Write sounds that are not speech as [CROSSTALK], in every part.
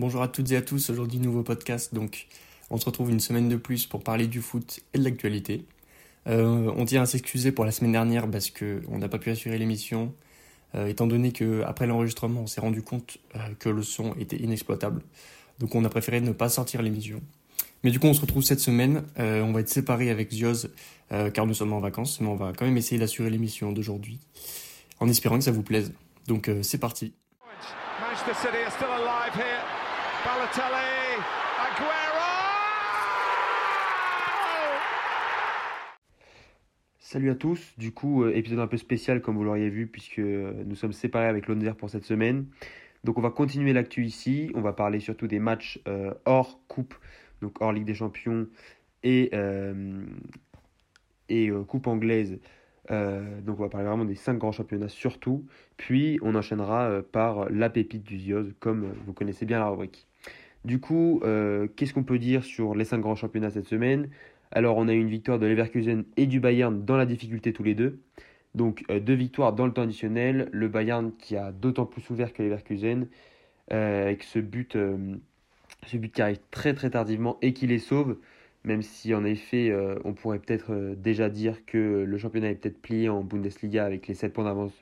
Bonjour à toutes et à tous, aujourd'hui nouveau podcast, donc on se retrouve une semaine de plus pour parler du foot et de l'actualité. Euh, on tient à s'excuser pour la semaine dernière parce qu'on n'a pas pu assurer l'émission, euh, étant donné qu'après l'enregistrement on s'est rendu compte euh, que le son était inexploitable, donc on a préféré ne pas sortir l'émission. Mais du coup on se retrouve cette semaine, on va être séparés avec Zioz car nous sommes en vacances, mais on va quand même essayer d'assurer l'émission d'aujourd'hui, en espérant que ça vous plaise. Donc c'est parti. Salut à tous, du coup euh, épisode un peu spécial comme vous l'auriez vu puisque euh, nous sommes séparés avec Lonzer pour cette semaine. Donc on va continuer l'actu ici, on va parler surtout des matchs euh, hors coupe, donc hors Ligue des Champions et, et coupe anglaise. donc on va parler vraiment des 5 grands championnats surtout. Puis on enchaînera par la pépite du Zioz comme vous connaissez bien la rubrique. Du coup, euh, qu'est-ce qu'on peut dire sur les 5 grands championnats cette semaine? Alors, on a eu une victoire de Leverkusen et du Bayern dans la difficulté tous les deux. Donc, euh, deux victoires dans le temps additionnel. Le Bayern qui a d'autant plus ouvert que Leverkusen, euh, avec ce but, ce but qui arrive très très tardivement et qui les sauve. Même si en effet, on pourrait peut-être déjà dire que le championnat est peut-être plié en Bundesliga avec les 7 points d'avance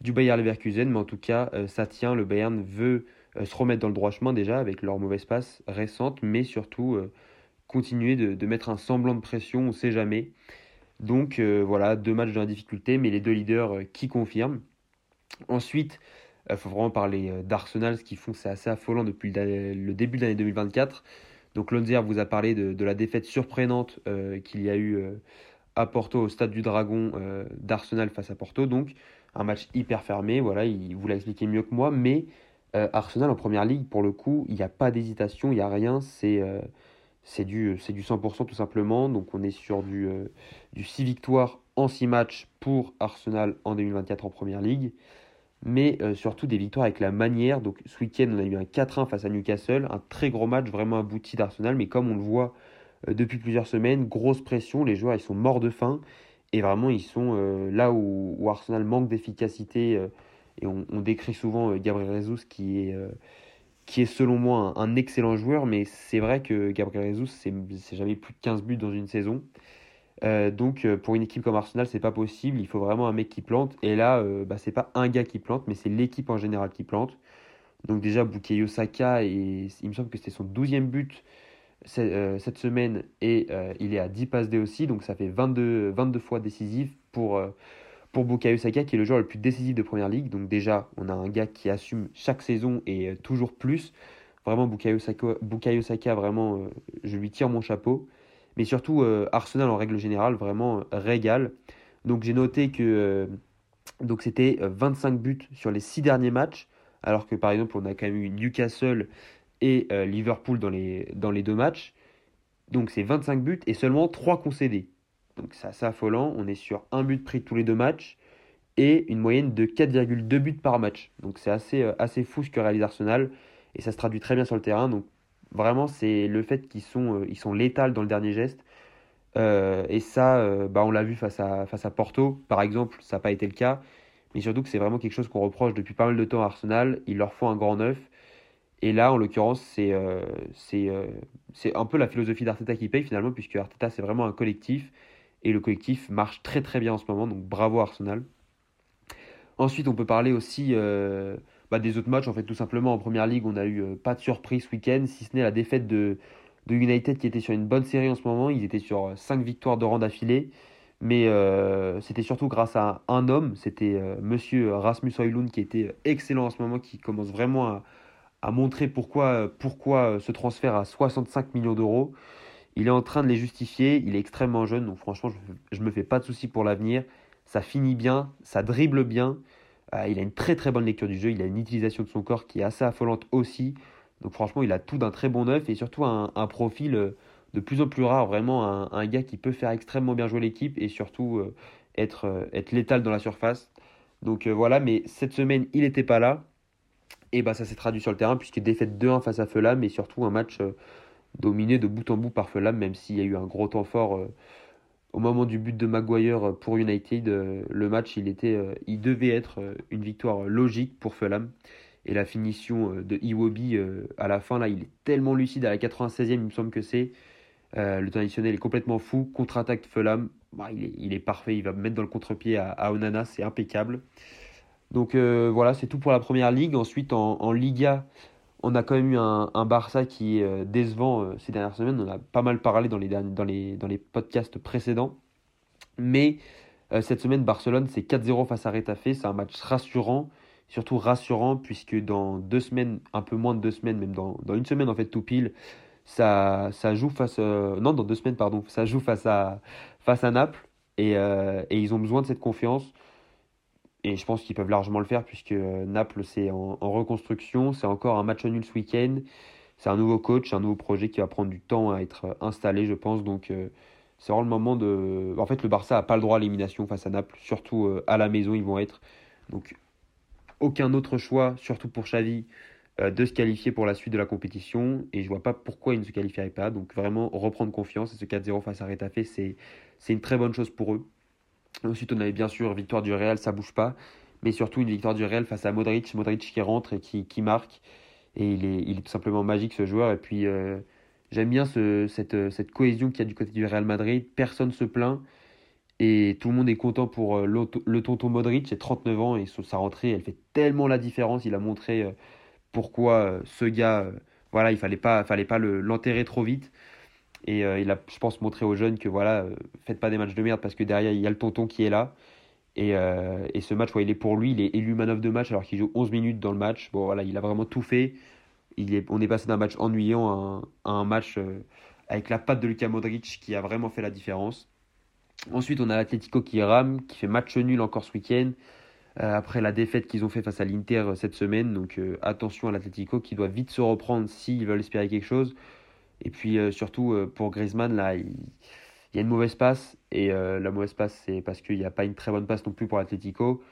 du Bayern Leverkusen. Mais en tout cas, ça tient. Le Bayern veut euh, se remettre dans le droit chemin déjà avec leur mauvaise passe récente, mais surtout euh, continuer de, mettre un semblant de pression, on ne sait jamais. Donc euh, voilà, deux matchs dans la difficulté, mais les deux leaders qui confirment. Ensuite, il faut vraiment parler d'Arsenal, ce qu'ils font, c'est assez affolant depuis le début de l'année 2024. Donc Lonzier vous a parlé de, la défaite surprenante qu'il y a eu à Porto, au stade du Dragon d'Arsenal face à Porto. Donc un match hyper fermé, voilà, il vous l'a expliqué mieux que moi, mais euh, Arsenal en première ligue, pour le coup, il n'y a pas d'hésitation, il n'y a rien. C'est euh, du, du 100% tout simplement. Donc on est sur du, euh, du 6 victoires en 6 matchs pour Arsenal en 2024 en première ligue. Mais surtout des victoires avec la manière. Donc ce week-end, on a eu un 4-1 face à Newcastle. Un très gros match, vraiment abouti d'Arsenal. Mais comme on le voit depuis plusieurs semaines, grosse pression. Les joueurs, ils sont morts de faim. Et vraiment, ils sont là où, Arsenal manque d'efficacité et on, décrit souvent euh, Gabriel Jesus qui est, euh, qui est selon moi un, excellent joueur, mais c'est vrai que Gabriel Jesus, c'est jamais plus de 15 buts dans une saison. Euh, donc pour une équipe comme Arsenal, c'est pas possible. Il faut vraiment un mec qui plante. Et là, bah, c'est pas un gars qui plante, mais c'est l'équipe en général qui plante. Donc déjà, Bukayo Saka, il me semble que c'était son 12e but cette semaine et il est à 10 passes D aussi. Donc ça fait 22, 22 fois décisif pour, pour Bukayo Saka, qui est le joueur le plus décisif de Première Ligue. Donc déjà, on a un gars qui assume chaque saison et euh, toujours plus. Vraiment, Bukayo Saka, vraiment, euh, je lui tire mon chapeau. Mais surtout, euh, Arsenal, en règle générale, vraiment régale. Donc j'ai noté que c'était 25 buts sur les 6 derniers matchs, alors que par exemple, on a quand même eu Newcastle et Liverpool dans les, dans les deux matchs. Donc c'est 25 buts et seulement 3 concédés. Donc c'est assez affolant. On est sur un but pris tous les deux matchs et une moyenne de 4,2 buts par match. Donc c'est assez, euh, assez fou ce que réalise Arsenal et ça se traduit très bien sur le terrain. Donc vraiment c'est le fait qu'ils sont, euh, ils sont létals dans le dernier geste. Euh, et ça, bah, on l'a vu face à, face à Porto, par exemple, ça n'a pas été le cas. Mais surtout que c'est vraiment quelque chose qu'on reproche depuis pas mal de temps à Arsenal. Il leur faut un grand neuf. Et là, en l'occurrence, c'est c'est un peu la philosophie d'Arteta qui paye finalement, puisque Arteta, c'est vraiment un collectif. Et le collectif marche très très bien en ce moment, donc bravo Arsenal. Ensuite, on peut parler aussi euh, bah, des autres matchs. En fait, tout simplement, en première ligue, on n'a eu euh, pas de surprise ce week-end, si ce n'est la défaite de, de, United qui était sur une bonne série en ce moment. Ils étaient sur 5 euh, victoires de rang d'affilée. Mais c'était surtout grâce à un homme, c'était monsieur Rasmus Højlund qui était excellent en ce moment, qui commence vraiment à, à montrer pourquoi, pourquoi ce transfert à 65 millions d'euros. Il est en train de les justifier, il est extrêmement jeune, donc franchement, je ne me fais pas de soucis pour l'avenir. Ça finit bien, ça dribble bien. Euh, il a une très très bonne lecture du jeu, il a une utilisation de son corps qui est assez affolante aussi. Donc franchement, il a tout d'un très bon neuf et surtout un, profil euh, de plus en plus rare, vraiment un, gars qui peut faire extrêmement bien jouer l'équipe et surtout euh, être, létal dans la surface. Donc voilà, mais cette semaine, il n'était pas là. Et bah ça s'est traduit sur le terrain puisque défaite 2-1 face à Fulham mais surtout un match dominé de bout en bout par Fulham, même s'il y a eu un gros temps fort euh, au moment du but de Maguire pour United. Euh, le match, il, était, euh, il devait être une victoire logique pour Fulham. Et la finition de Iwobi à la fin, là, il est tellement lucide à la 96e, il me semble que c'est. le temps additionnel est complètement fou. Contre-attaque Felam, bah, il, est, il, est, parfait. Il va mettre dans le contre-pied à, Onana, c'est impeccable. Donc voilà, c'est tout pour la première ligue. Ensuite, en, en Liga, on a quand même eu un, Barça qui est euh, décevant euh, ces dernières semaines. On a pas mal parlé dans les, podcasts précédents. Mais euh, cette semaine, Barcelone, c'est 4-0 face à Retafe. C'est un match rassurant, surtout rassurant, puisque dans deux semaines, un peu moins de deux semaines, même dans, une semaine en fait, tout pile, ça, ça joue face. non, dans deux semaines, pardon, ça joue face à, Naples. Et ils ont besoin de cette confiance. Et je pense qu'ils peuvent largement le faire puisque euh, Naples, c'est en, reconstruction. C'est encore un match nul ce week-end. C'est un nouveau coach, un nouveau projet qui va prendre du temps à être euh, installé, je pense. Donc, euh, c'est vraiment le moment de. En fait, le Barça n'a pas le droit à l'élimination face à Naples. Surtout à la maison, ils vont être. Donc, aucun autre choix, surtout pour Xavi, de se qualifier pour la suite de la compétition. Et je vois pas pourquoi ils ne se qualifierait pas. Donc, vraiment, reprendre confiance. Et ce 4-0 face à Retafe, c'est une très bonne chose pour eux. Ensuite, on avait bien sûr victoire du Real, ça bouge pas. Mais surtout une victoire du Real face à Modric. Modric qui rentre et qui, marque. Et il est, il est tout simplement magique ce joueur. Et puis euh, j'aime bien ce, cette, cohésion qu'il y a du côté du Real Madrid. Personne se plaint. Et tout le monde est content pour euh, le tonton Modric, il a 39 ans et sa rentrée, elle fait tellement la différence. Il a montré euh, pourquoi ce gars, voilà, il fallait pas, fallait pas l'enterrer trop vite. Et euh, il a, je pense, montré aux jeunes que voilà, euh, faites pas des matchs de merde parce que derrière, il y a le tonton qui est là. Et, euh, et ce match, il est pour lui. Il est élu man of the match alors qu'il joue 11 minutes dans le match. Bon, voilà, il a vraiment tout fait. Il est, on est passé d'un match ennuyant à un, à un match avec la patte de Luka Modric qui a vraiment fait la différence. Ensuite, on a l'Atletico qui rame, qui fait match nul encore ce week-end. après la défaite qu'ils ont fait face à l'Inter cette semaine. Donc attention à l'Atletico qui doit vite se reprendre s'ils veulent espérer quelque chose. Et puis euh, surtout euh, pour Griezmann, là, il, y a une mauvaise passe. Et euh, la mauvaise passe, c'est parce qu'il n'y a pas une très bonne passe non plus pour l'Atletico.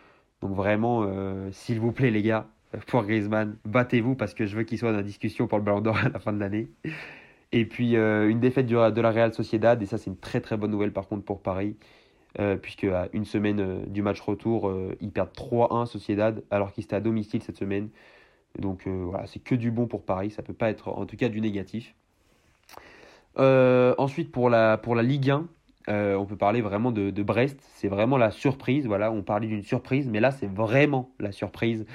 Donc vraiment, s'il vous plaît, les gars, pour Griezmann, battez-vous parce que je veux qu'il soit dans la discussion pour le Ballon d'Or [LAUGHS] à la fin de l'année. Et puis une défaite de la Real Sociedad, et ça c'est une très très bonne nouvelle par contre pour Paris, puisque à une semaine du match retour, ils perdent 3-1 Sociedad alors qu'ils étaient à domicile cette semaine. Donc voilà, c'est que du bon pour Paris, ça peut pas être en tout cas du négatif. Euh, ensuite, pour la, pour la Ligue 1, euh, on peut parler vraiment de, Brest. C'est vraiment la surprise. Voilà, on parlait d'une surprise, mais là, c'est vraiment la surprise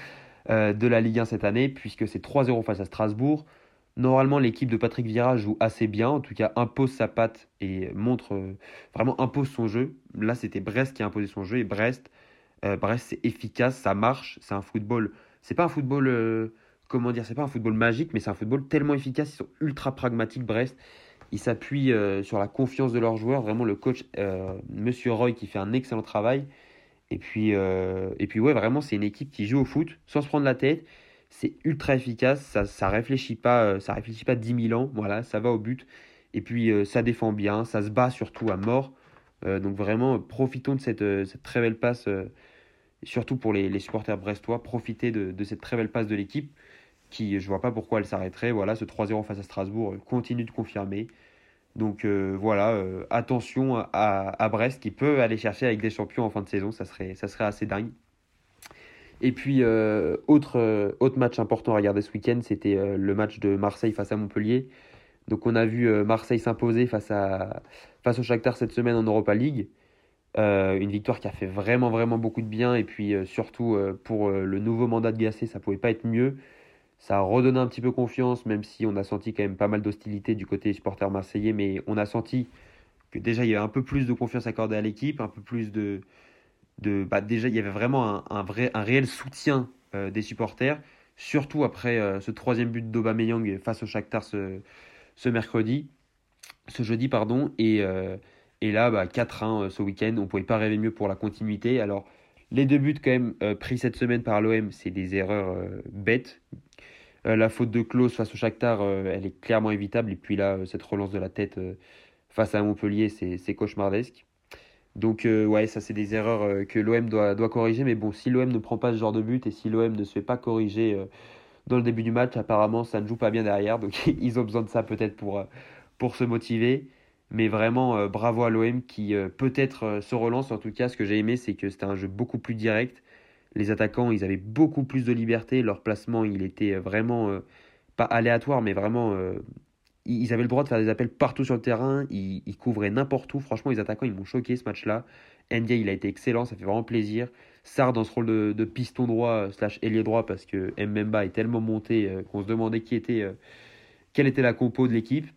euh, de la Ligue 1 cette année, puisque c'est 3-0 face à Strasbourg. Normalement, l'équipe de Patrick Vieira joue assez bien, en tout cas impose sa patte et montre vraiment impose son jeu. Là, c'était Brest qui a imposé son jeu et Brest, Brest c'est efficace, ça marche, c'est un football. C'est pas un football, comment dire, c'est pas un football magique, mais c'est un football tellement efficace. Ils sont ultra pragmatiques, Brest. Ils s'appuient euh, sur la confiance de leurs joueurs. Vraiment, le coach, euh, Monsieur Roy, qui fait un excellent travail. Et puis, euh, et puis ouais, vraiment, c'est une équipe qui joue au foot sans se prendre la tête. C'est ultra efficace. Ça, ça réfléchit pas, ça réfléchit pas 10 000 ans. Voilà, ça va au but. Et puis, ça défend bien. Ça se bat surtout à mort. donc vraiment, profitons de cette, cette très belle passe. surtout pour les, les, supporters brestois, profitez de, de cette très belle passe de l'équipe qui, je vois pas pourquoi elle s'arrêterait. Voilà, ce 3-0 face à Strasbourg euh, continue de confirmer. Donc euh, voilà, euh, attention à, Brest qui peut aller chercher avec des champions en fin de saison, ça serait, assez dingue. Et puis, autre, autre match important à regarder ce week-end, c'était le match de Marseille face à Montpellier. Donc on a vu Marseille s'imposer face, au Shakhtar cette semaine en Europa League. une victoire qui a fait vraiment vraiment beaucoup de bien et puis surtout pour le nouveau mandat de Gasset ça pouvait pas être mieux ça a redonné un petit peu confiance, même si on a senti quand même pas mal d'hostilité du côté des supporters marseillais, mais on a senti que déjà il y avait un peu plus de confiance accordée à l'équipe, un peu plus de. de bah déjà, il y avait vraiment un, vrai, un réel soutien euh, des supporters, surtout après euh, ce troisième but d'Aubameyang face au Shakhtar ce, ce mercredi, ce jeudi, pardon, et, euh, et là, bah, 4-1 ce week-end, on ne pouvait pas rêver mieux pour la continuité. Alors, les deux buts quand même pris cette semaine par l'OM, c'est des erreurs bêtes, euh, la faute de Klaus face au Shakhtar, euh, elle est clairement évitable. Et puis là, euh, cette relance de la tête face à Montpellier, c'est cauchemardesque. Donc ouais, ça c'est des erreurs que l'OM doit, doit corriger. Mais bon, si l'OM ne prend pas ce genre de but et si l'OM ne se fait pas corriger dans le début du match, apparemment ça ne joue pas bien derrière. Donc [LAUGHS] ils ont besoin de ça peut-être pour, pour se motiver. Mais vraiment, bravo à l'OM qui peut-être se relance. En tout cas, ce que j'ai aimé, c'est que c'était un jeu beaucoup plus direct. les attaquants, ils avaient beaucoup plus de liberté. Leur placement, il était vraiment euh, pas aléatoire, mais vraiment. Euh, ils avaient le droit de faire des appels partout sur le terrain. Ils, couvraient n'importe où. Franchement, les attaquants, ils m'ont choqué ce match-là. Ndia, il a été excellent. Ça fait vraiment plaisir. Sar dans ce rôle de, piston droit euh, slash ailier droit parce que Mbemba est tellement monté qu'on se demandait qui était, quelle était la compo de l'équipe.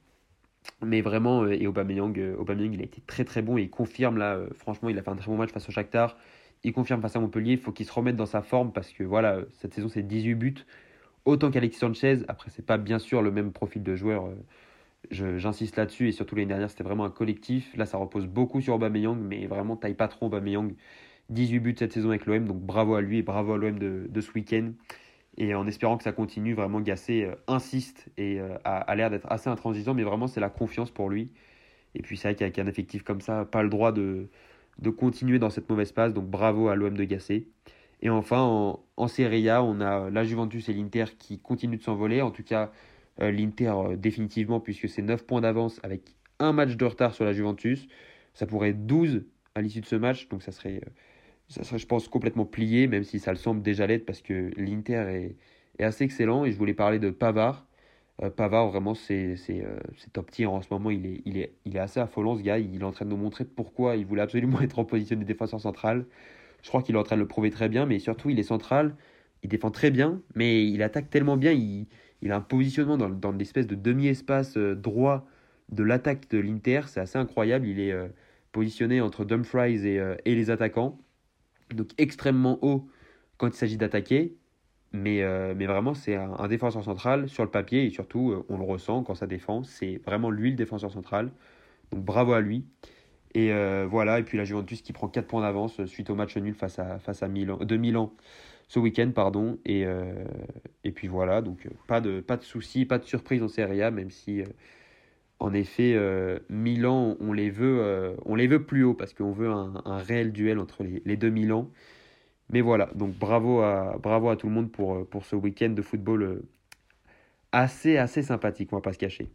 Mais vraiment, et Aubameyang, Aubameyang, il a été très très bon et il confirme là. franchement, il a fait un très bon match face au Shakhtar il confirme face à Montpellier. Il faut qu'il se remette dans sa forme parce que voilà, cette saison, c'est 18 buts. Autant qu'Alexis Sanchez. Après, c'est pas bien sûr le même profil de joueur. Euh, j'insiste là-dessus. Et surtout l'année dernière, c'était vraiment un collectif. Là, ça repose beaucoup sur Aubameyang, mais vraiment taille pas trop Aubameyang. 18 buts cette saison avec l'OM, donc bravo à lui et bravo à l'OM de, ce week-end. Et en espérant que ça continue, vraiment Gassé euh, insiste et euh, a, l'air d'être assez intransigeant, mais vraiment c'est la confiance pour lui. Et puis c'est vrai qu'avec un effectif comme ça, pas le droit de, de continuer dans cette mauvaise passe. Donc bravo à l'OM de Gassé. Et enfin, en, en, Serie A, on a la Juventus et l'Inter qui continuent de s'envoler. En tout cas, euh, l'Inter définitivement, puisque c'est 9 points d'avance avec un match de retard sur la Juventus. Ça pourrait être 12 à l'issue de ce match. Donc ça serait, ça serait, je pense, complètement plié, même si ça le semble déjà l'être, parce que l'Inter est, assez excellent. Et je voulais parler de Pavard. Euh, Pavard, vraiment, c'est euh, top tier en ce moment. Il est, il, est, il est assez affolant, ce gars. Il est en train de nous montrer pourquoi il voulait absolument [LAUGHS] être en position de défenseur central. Je crois qu'il est en train de le prouver très bien, mais surtout, il est central. Il défend très bien, mais il attaque tellement bien. Il, il a un positionnement dans, dans l'espèce de demi-espace euh, droit de l'attaque de l'Inter. C'est assez incroyable. Il est positionné entre Dumfries et, et les attaquants. Donc extrêmement haut quand il s'agit d'attaquer. Mais, euh, mais vraiment, c'est un, défenseur central sur le papier et surtout, euh, on le ressent quand ça défend. C'est vraiment lui le défenseur central. Donc bravo à lui. Et euh, voilà, et puis la Juventus qui prend 4 points d'avance suite au match nul face à, face à Milan, de Milan ce week-end. pardon. Et, et puis voilà, donc pas de, pas de soucis, pas de surprise en Serie A, même si en effet, Milan, on les, veut, on les veut plus haut parce qu'on veut un, réel duel entre les, deux Milan. Mais voilà, donc bravo à, bravo à tout le monde pour, pour ce week-end de football euh, assez, assez sympathique, on va pas se cacher.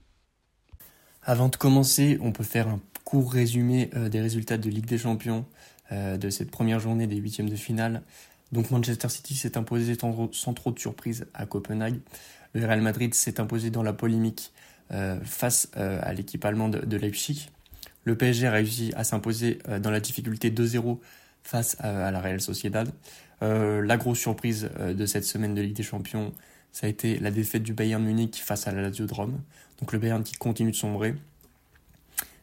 Avant de commencer, on peut faire un court résumé euh, des résultats de Ligue des Champions euh, de cette première journée des huitièmes de finale. Donc Manchester City s'est imposé sans trop de surprise à Copenhague. Le Real Madrid s'est imposé dans la polémique face à l'équipe allemande de Leipzig. Le PSG a réussi à s'imposer dans la difficulté 2-0 face à, la Real Sociedad. Euh, la grosse surprise euh, de cette semaine de Ligue des Champions, ça a été la défaite du Bayern Munich face à la Lazio de Rome. Donc le Bayern qui continue de sombrer,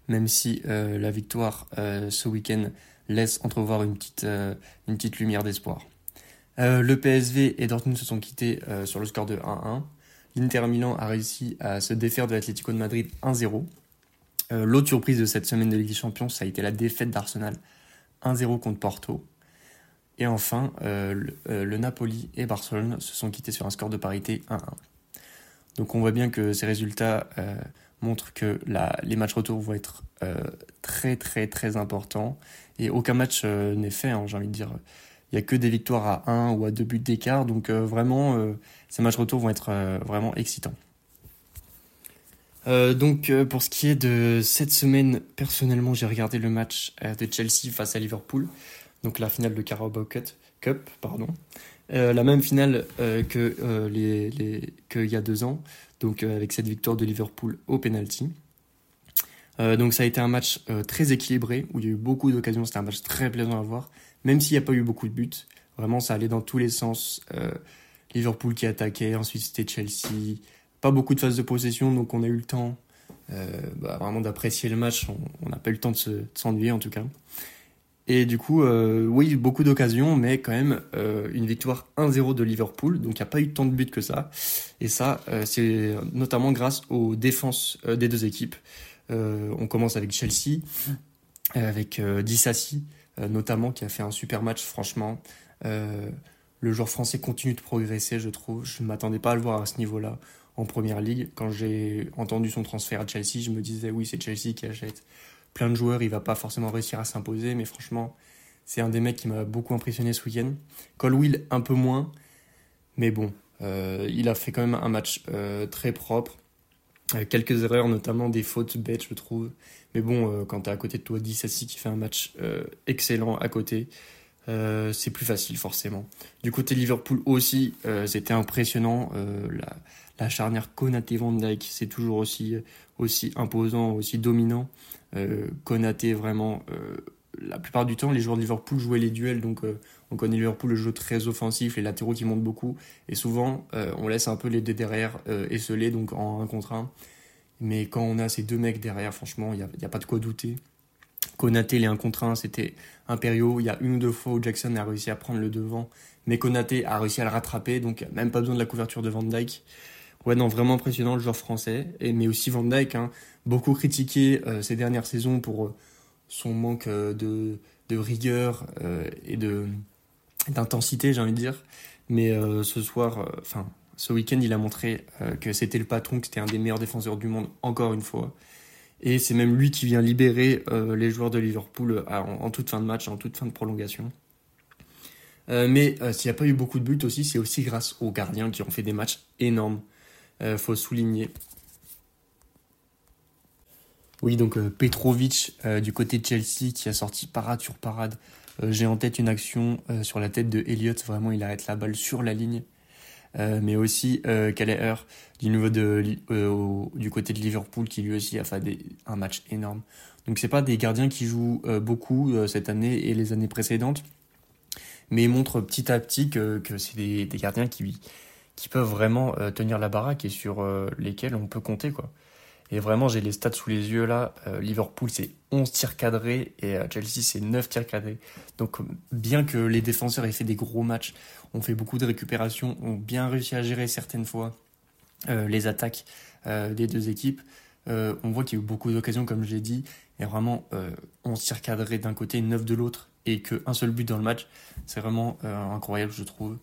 même si euh, la victoire ce week-end laisse entrevoir une une petite lumière d'espoir. le PSV et Dortmund se sont quittés sur le score de 1-1. L'Inter Milan a réussi à se défaire de l'Atlético de Madrid 1-0. L'autre surprise de cette semaine de Ligue des Champions, ça a été la défaite d'Arsenal 1-0 contre Porto. Et enfin, euh, euh, le, Napoli et Barcelone se sont quittés sur un score de parité 1-1. Donc on voit bien que ces résultats euh, montrent que les matchs retour vont être très très très importants. Et aucun match n'est fait, hein, j'ai envie de dire. Il n'y a que des victoires à 1 ou à 2 buts d'écart. Donc vraiment, ces matchs retour vont être vraiment excitants. Euh, donc euh, pour ce qui est de cette semaine, personnellement j'ai regardé le match euh, de Chelsea face à Liverpool, donc la finale de Carabao Cup, pardon, la même finale que les qu'il y a deux ans, donc avec cette victoire de Liverpool au penalty. donc ça a été un match très équilibré où il y a eu beaucoup d'occasions, c'était un match très plaisant à voir, même s'il n'y a pas eu beaucoup de buts. Vraiment ça allait dans tous les sens. Liverpool qui attaquait, ensuite c'était Chelsea pas beaucoup de phases de possession, donc on a eu le temps euh, bah, vraiment d'apprécier le match. On n'a pas eu le temps de s'ennuyer en tout cas. Et du coup, euh, oui, beaucoup d'occasions, mais quand même euh, une victoire 1-0 de Liverpool. Donc il n'y a pas eu tant de buts que ça. Et ça, c'est notamment grâce aux défenses des deux équipes. on commence avec Chelsea, avec Dissassi notamment, qui a fait un super match, franchement. Le joueur français continue de progresser, je trouve. Je ne m'attendais pas à le voir à ce niveau-là en première ligue. Quand j'ai entendu son transfert à Chelsea, je me disais oui, c'est Chelsea qui achète plein de joueurs, il va pas forcément réussir à s'imposer, mais franchement, c'est un des mecs qui m'a beaucoup impressionné ce week-end. Colwill un peu moins, mais bon, euh, il a fait quand même un match euh, très propre. quelques erreurs, notamment des fautes bêtes, je trouve. Mais bon, euh, quand tu es à côté de toi, Dissassi qui fait un match excellent à côté, c'est plus facile forcément. Du côté Liverpool aussi, c'était impressionnant. La, la, charnière Konaté-Van Dijk, c'est toujours aussi, aussi imposant, aussi dominant. Konaté vraiment la plupart du temps, les joueurs de Liverpool jouaient les duels, donc on connaît Liverpool le jeu très offensif, les latéraux qui montent beaucoup, et souvent on laisse un peu les deux derrière esselés, donc en 1 contre 1. Mais quand on a ces deux mecs derrière, franchement, il n'y a, a, pas de quoi douter. Konaté, les 1 contre 1, c'était impériaux. Il y a une ou deux fois où Jackson a réussi à prendre le devant, mais Konaté a réussi à le rattraper, donc même pas besoin de la couverture de Van Dyke. Ouais, non, vraiment impressionnant le joueur français, et, mais aussi Van Dyke, hein, beaucoup critiqué euh, ces dernières saisons pour euh, son manque euh, de, de, rigueur et de d'intensité, j'ai envie de dire. Mais ce soir, enfin, ce week-end, il a montré que c'était le patron, que c'était un des meilleurs défenseurs du monde, encore une fois. Et c'est même lui qui vient libérer euh, les joueurs de Liverpool euh, en, toute fin de match, en toute fin de prolongation. Euh, mais s'il n'y a pas eu beaucoup de buts aussi, c'est aussi grâce aux gardiens qui ont fait des matchs énormes. faut souligner. Oui, donc Petrovic du côté de Chelsea qui a sorti parade sur parade. J'ai en tête une action sur la tête de Elliott. Vraiment, il arrête la balle sur la ligne. Euh, mais aussi euh, du niveau de, euh, du côté de Liverpool qui lui aussi a fait un match énorme. Donc c'est pas des gardiens qui jouent beaucoup cette année et les années précédentes, mais ils montrent petit à petit que, que c'est des, des, gardiens qui, qui peuvent vraiment tenir la baraque et sur lesquels on peut compter quoi. Et vraiment, j'ai les stats sous les yeux là. Liverpool, c'est 11 tirs cadrés et Chelsea, c'est 9 tirs cadrés. Donc, bien que les défenseurs aient fait des gros matchs, ont fait beaucoup de récupérations, ont bien réussi à gérer certaines fois euh, les attaques euh, des deux équipes. Euh, on voit qu'il y a eu beaucoup d'occasions, comme je l'ai dit, et vraiment, on s'y recadré d'un côté, neuf de l'autre, et qu'un seul but dans le match. C'est vraiment incroyable, je trouve.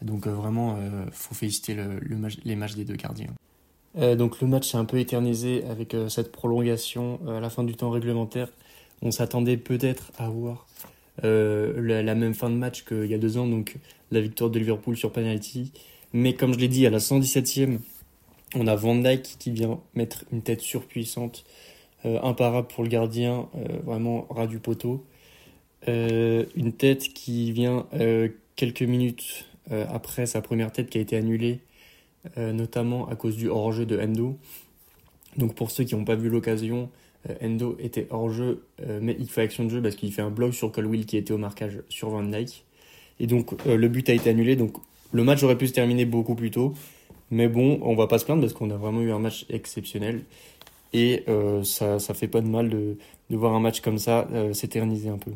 Donc vraiment, faut féliciter le, les matchs des deux gardiens. Donc le match s'est un peu éternisé avec cette prolongation à la fin du temps réglementaire. On s'attendait peut-être à voir la, même fin de match qu'il y a deux ans, donc la victoire de Liverpool sur penalty. Mais comme je l'ai dit, à la 117e, on a Van Dijk qui vient mettre une tête surpuissante, euh, imparable pour le gardien, euh, vraiment ras du poteau. Euh, une tête qui vient quelques minutes après sa première tête qui a été annulée, notamment à cause du hors-jeu de Endo. Donc pour ceux qui n'ont pas vu l'occasion, Endo était hors-jeu, mais il fait action de jeu parce qu'il fait un bloc sur Colwill qui était au marquage sur Van Dijk. Et donc euh, le but a été annulé. Donc le match aurait pu se terminer beaucoup plus tôt. Mais bon, on va pas se plaindre parce qu'on a vraiment eu un match exceptionnel. Et euh, ça, ça fait pas de mal de, voir un match comme ça euh, s'éterniser un peu.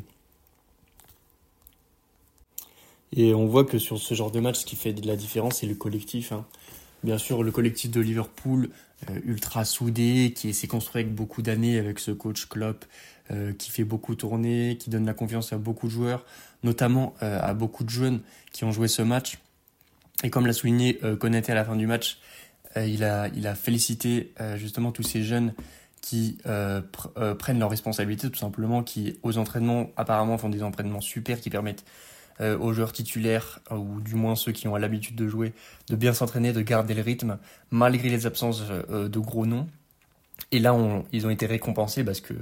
Et on voit que sur ce genre de match, ce qui fait de la différence, c'est le collectif. Hein. Bien sûr, le collectif de Liverpool, ultra soudé, qui s'est construit avec beaucoup d'années avec ce coach Klopp, qui fait beaucoup tourner, qui donne la confiance à beaucoup de joueurs notamment euh, à beaucoup de jeunes qui ont joué ce match. Et comme l'a souligné euh, Konaté à la fin du match, euh, il, a, il a félicité justement tous ces jeunes qui prennent leurs responsabilités tout simplement, qui aux entraînements apparemment font des entraînements super qui permettent aux joueurs titulaires, ou du moins ceux qui ont l'habitude de jouer, de bien s'entraîner, de garder le rythme, malgré les absences de gros noms. Et là, ils ont été récompensés parce que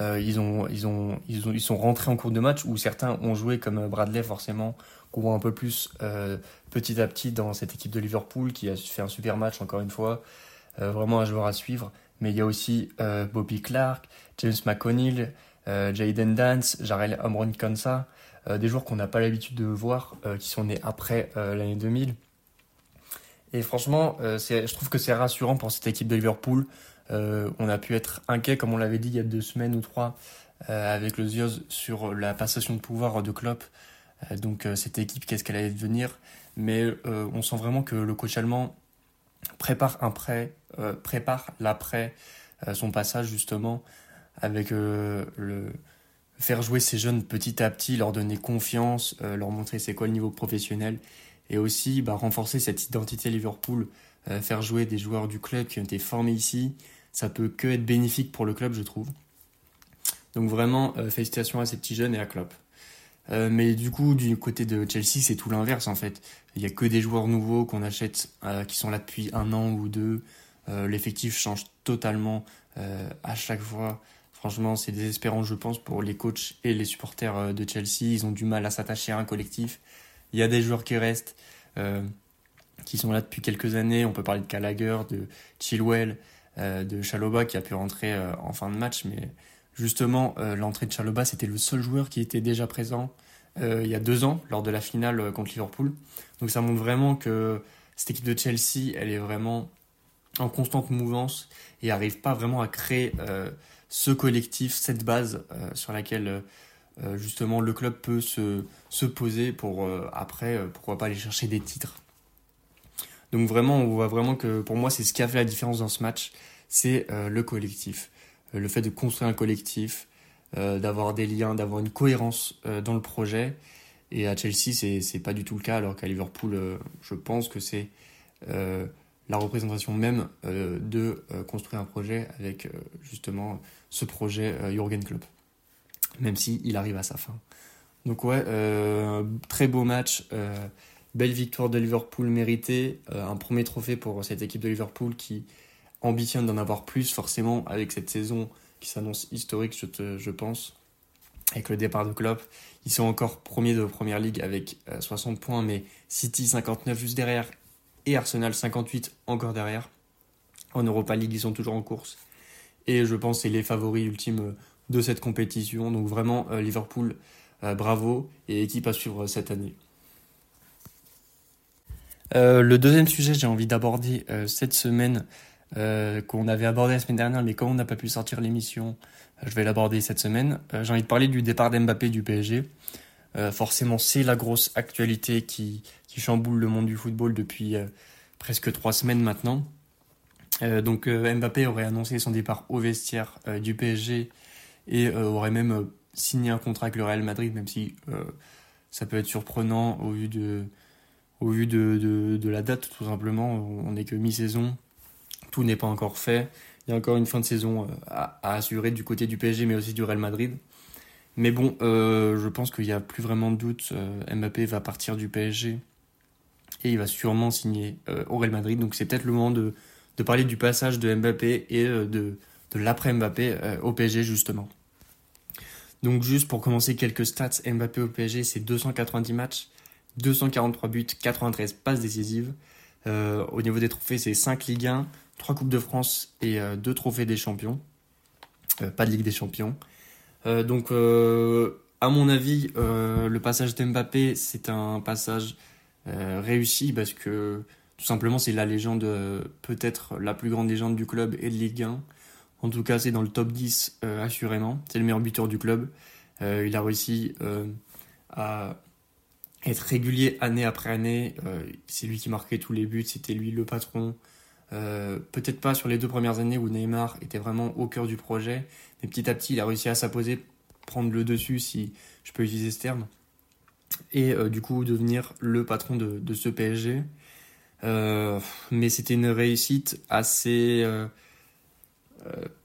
euh, ils, ont, ils, ont, ils, ont, ils sont rentrés en cours de match où certains ont joué comme Bradley forcément, qu'on voit un peu plus euh, petit à petit dans cette équipe de Liverpool qui a fait un super match encore une fois. Euh, vraiment un joueur à suivre. Mais il y a aussi Bobby Clark, James McConnell, Jaden Dance, Jarel Amron Konsa, des joueurs qu'on n'a pas l'habitude de voir, qui sont nés après l'année 2000. Et franchement, je trouve que c'est rassurant pour cette équipe de Liverpool. Euh, on a pu être inquiet, comme on l'avait dit il y a deux semaines ou trois, euh, avec le Zioz sur la passation de pouvoir de Klopp. Euh, donc cette équipe, qu'est-ce qu'elle allait devenir? Mais on sent vraiment que le coach allemand prépare prépare l'après, son passage justement, avec le faire jouer ces jeunes petit à petit, leur donner confiance, leur montrer c'est quoi le niveau professionnel, et aussi bah, renforcer cette identité Liverpool, faire jouer des joueurs du club qui ont été formés ici, ça peut que être bénéfique pour le club, je trouve. Donc vraiment, euh, félicitations à ces petits jeunes et à Klopp. Euh, mais du coup, du côté de Chelsea, c'est tout l'inverse en fait. Il n'y a que des joueurs nouveaux qu'on achète, euh, qui sont là depuis un an ou deux. L'effectif change totalement à chaque fois. Franchement, c'est désespérant, je pense, pour les coachs et les supporters de Chelsea. Ils ont du mal à s'attacher à un collectif. Il y a des joueurs qui restent, qui sont là depuis quelques années. On peut parler de Gallagher, de Chilwell, de Chaloba qui a pu rentrer en fin de match, mais justement, l'entrée de Chaloba, c'était le seul joueur qui était déjà présent il y a deux ans, lors de la finale contre Liverpool. Donc ça montre vraiment que cette équipe de Chelsea, elle est vraiment en constante mouvance et n'arrive pas vraiment à créer euh, ce collectif, cette base euh, sur laquelle euh, justement le club peut se, se poser pour après, pourquoi pas aller chercher des titres. Donc vraiment, on voit vraiment que pour moi, c'est ce qui a fait la différence dans ce match, c'est le collectif. le fait de construire un collectif, d'avoir des liens, d'avoir une cohérence dans le projet. Et à Chelsea, c'est, c'est pas du tout le cas, alors qu'à Liverpool, je pense que c'est la représentation même euh, de euh, construire un projet avec euh, justement ce projet Jürgen Klopp, même s'il arrive à sa fin. Donc ouais, très beau match, belle victoire de Liverpool méritée, un premier trophée pour cette équipe de Liverpool qui ambitionne d'en avoir plus forcément avec cette saison qui s'annonce historique, je, je pense, avec le départ de Klopp. Ils sont encore premiers de Première Ligue avec 60 points, mais City 59 juste derrière et Arsenal 58 encore derrière. En Europa League, ils sont toujours en course. Et je pense c'est les favoris ultimes de cette compétition. Donc vraiment, euh, Liverpool, euh, bravo et équipe à suivre cette année. Euh, le deuxième sujet j'ai envie d'aborder cette semaine, qu'on avait abordé la semaine dernière, mais comme on n'a pas pu sortir l'émission, je vais l'aborder cette semaine. j'ai envie de parler du départ d'Mbappé du PSG. forcément, c'est la grosse actualité qui, qui chamboule le monde du football depuis euh, presque trois semaines maintenant. Euh, donc euh, Mbappé aurait annoncé son départ au vestiaire du PSG et aurait même signé un contrat avec le Real Madrid, même si ça peut être surprenant au vu de, au vu de, de, la date, tout simplement. On n'est que mi-saison, tout n'est pas encore fait. Il y a encore une fin de saison à, assurer du côté du PSG, mais aussi du Real Madrid. Mais bon, je pense qu'il n'y a plus vraiment de doute. Mbappé va partir du PSG et il va sûrement signer euh, au Real Madrid. Donc c'est peut-être le moment de, de, parler du passage de Mbappé et euh, de, de l'après Mbappé euh, au PSG justement. Donc juste pour commencer quelques stats, Mbappé au PSG c'est 290 matchs, 243 buts, 93 passes décisives. au niveau des trophées c'est 5 Ligue 1, 3 Coupes de France et 2 trophées des champions. pas de Ligue des champions. donc à mon avis, le passage d'Mbappé c'est un passage euh, réussi parce que tout simplement c'est la légende, euh, peut-être la plus grande légende du club et de Ligue 1. En tout cas, c'est dans le top 10 euh, assurément. C'est le meilleur buteur du club. il a réussi à être régulier année après année. c'est lui qui marquait tous les buts, c'était lui le patron. Peut-être pas sur les deux premières années où Neymar était vraiment au cœur du projet, mais petit à petit, il a réussi à s'imposer, prendre le dessus, si je peux utiliser ce terme et euh, du coup devenir le patron de ce PSG. Euh, mais c'était une réussite assez. Euh,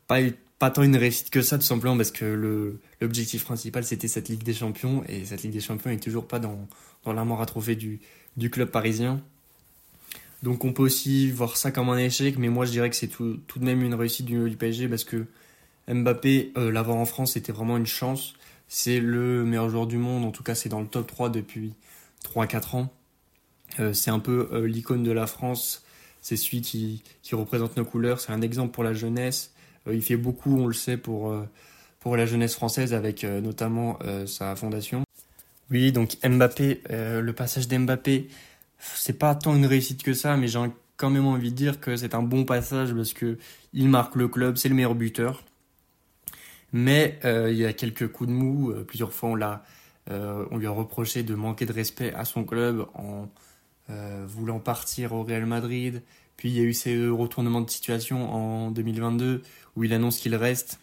pas, pas tant une réussite que ça, tout simplement parce que l'objectif principal c'était cette Ligue des Champions et cette Ligue des Champions n'est toujours pas dans, dans l'armoire à trophée du, du club parisien. Donc on peut aussi voir ça comme un échec, mais moi je dirais que c'est tout, tout, de même une réussite du, du PSG parce que Mbappé, l'avoir en France, c'était vraiment une chance. C'est le meilleur joueur du monde, en tout cas c'est dans le top 3 depuis 3-4 ans. Euh, c'est un peu euh, l'icône de la France, c'est celui qui, représente nos couleurs, c'est un exemple pour la jeunesse. Euh, il fait beaucoup, on le sait, pour, pour la jeunesse française avec notamment sa fondation. Oui, donc Mbappé, le passage d'Mbappé, c'est pas tant une réussite que ça, mais j'ai quand même envie de dire que c'est un bon passage parce que il marque le club, c'est le meilleur buteur. Mais il y a quelques coups de mou. Plusieurs fois, on, on lui a reproché de manquer de respect à son club en voulant partir au Real Madrid. Puis il y a eu ces retournements de situation en 2022 où il annonce qu'il reste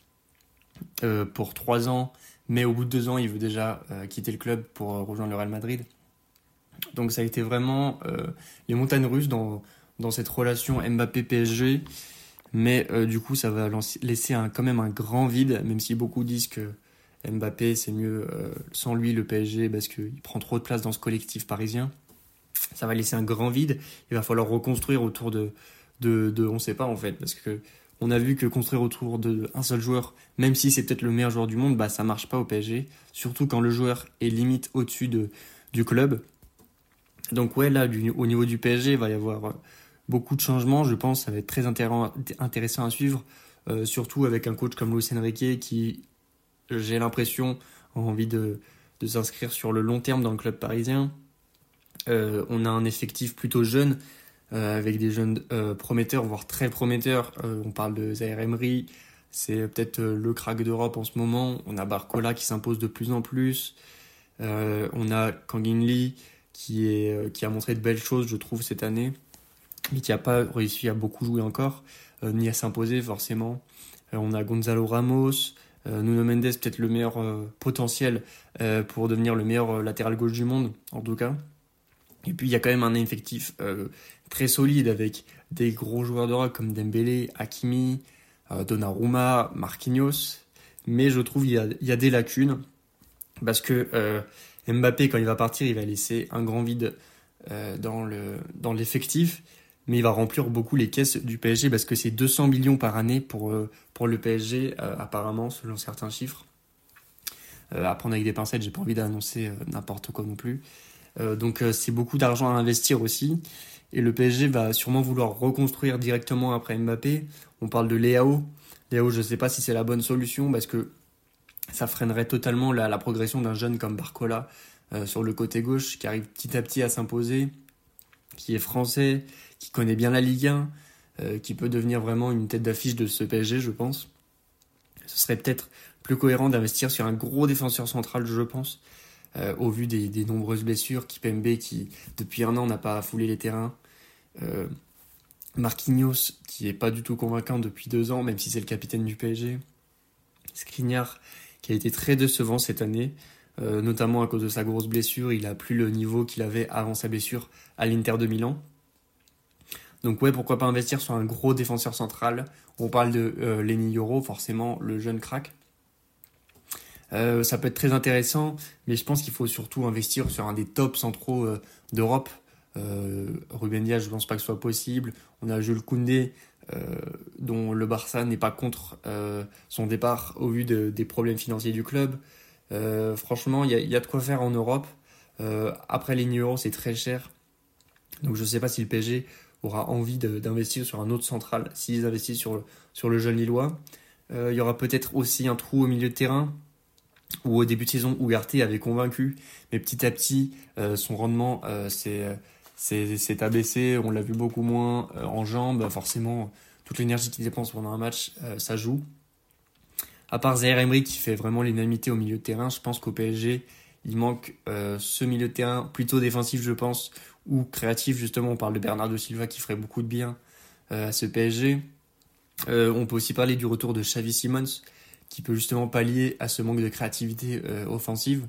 pour trois ans, mais au bout de deux ans, il veut déjà quitter le club pour rejoindre le Real Madrid. Donc ça a été vraiment les montagnes russes dans, dans cette relation Mbappé-PSG. Mais euh, du coup, ça va laisser quand même un grand vide, même si beaucoup disent que Mbappé, c'est mieux euh, sans lui le PSG parce qu'il prend trop de place dans ce collectif parisien. Ça va laisser un grand vide. Il va falloir reconstruire autour de, de, de on ne sait pas en fait, parce que on a vu que construire autour d'un seul joueur, même si c'est peut-être le meilleur joueur du monde, bah ça marche pas au PSG, surtout quand le joueur est limite au-dessus de, du club. Donc ouais, là, au niveau du PSG, il va y avoir beaucoup de changements, je pense, ça va être très intéressant à suivre, euh, surtout avec un coach comme Luis Enrique qui, j'ai l'impression, a envie de, de s'inscrire sur le long terme dans le club parisien. Euh, on a un effectif plutôt jeune, euh, avec des jeunes euh, prometteurs, voire très prometteurs. on parle de Zaire Emery, c'est peut-être le crack d'Europe en ce moment. On a Barcola qui s'impose de plus en plus. on a Kangin Lee qui, a montré de belles choses, je trouve, cette année, mais qui n'a pas réussi à beaucoup jouer encore, ni à s'imposer forcément. on a Gonzalo Ramos, Nuno Mendes, peut-être le meilleur potentiel pour devenir le meilleur latéral gauche du monde, en tout cas. Et puis il y a quand même un effectif euh, très solide avec des gros joueurs d'Europe comme Dembélé, Hakimi, euh, Donnarumma, Marquinhos. Mais je trouve qu'il y, a, des lacunes parce que euh, Mbappé, quand il va partir, il va laisser un grand vide dans, le, dans l'effectif. Mais il va remplir beaucoup les caisses du PSG parce que c'est 200 millions par année pour, pour le PSG, apparemment, selon certains chiffres. à prendre avec des pincettes, j'ai pas envie d'annoncer n'importe quoi non plus. Euh, donc euh, c'est beaucoup d'argent à investir aussi. Et le PSG va sûrement vouloir reconstruire directement après Mbappé. On parle de Léao. Léao, je ne sais pas si c'est la bonne solution parce que ça freinerait totalement la, progression d'un jeune comme Barcola euh, sur le côté gauche qui arrive petit à petit à s'imposer, qui est français, qui connaît bien la Ligue 1, qui peut devenir vraiment une tête d'affiche de ce PSG, je pense. Ce serait peut-être plus cohérent d'investir sur un gros défenseur central, je pense, euh, au vu des, nombreuses blessures. Kipembe qui, depuis un an, n'a pas foulé les terrains. Euh, Marquinhos, qui est pas du tout convaincant depuis deux ans, même si c'est le capitaine du PSG. Skriniar, qui a été très décevant cette année, euh, notamment à cause de sa grosse blessure. Il a plus le niveau qu'il avait avant sa blessure à l'Inter de Milan. Donc ouais, pourquoi pas investir sur un gros défenseur central? On parle de Lenny Yoro, forcément le jeune crack. Euh, ça peut être très intéressant, mais je pense qu'il faut surtout investir sur un des tops centraux euh, d'Europe. Euh, Ruben je ne pense pas que ce soit possible. On a Jules Koundé, dont le Barça n'est pas contre son départ au vu des problèmes financiers du club. franchement, il y, a de quoi faire en Europe. après les euros, c'est très cher. Donc je ne sais pas si le PSG aura envie d'investir sur un autre central s'ils investissent sur, sur le jeune Lillois. Il y aura peut-être aussi un trou au milieu de terrain où au début de saison, Ugarte avait convaincu, mais petit à petit, euh, son rendement euh, s'est abaissé, on l'a vu beaucoup moins euh, en jambes, forcément, toute l'énergie qu'il dépense pendant un match, ça joue. À part Zaire Emery qui fait vraiment l'unanimité au milieu de terrain, je pense qu'au PSG, il manque ce milieu de terrain plutôt défensif, je pense, ou créatif, justement, on parle de Bernardo Silva qui ferait beaucoup de bien à ce PSG. on peut aussi parler du retour de Xavi Simons, qui peut justement pallier à ce manque de créativité euh, offensive.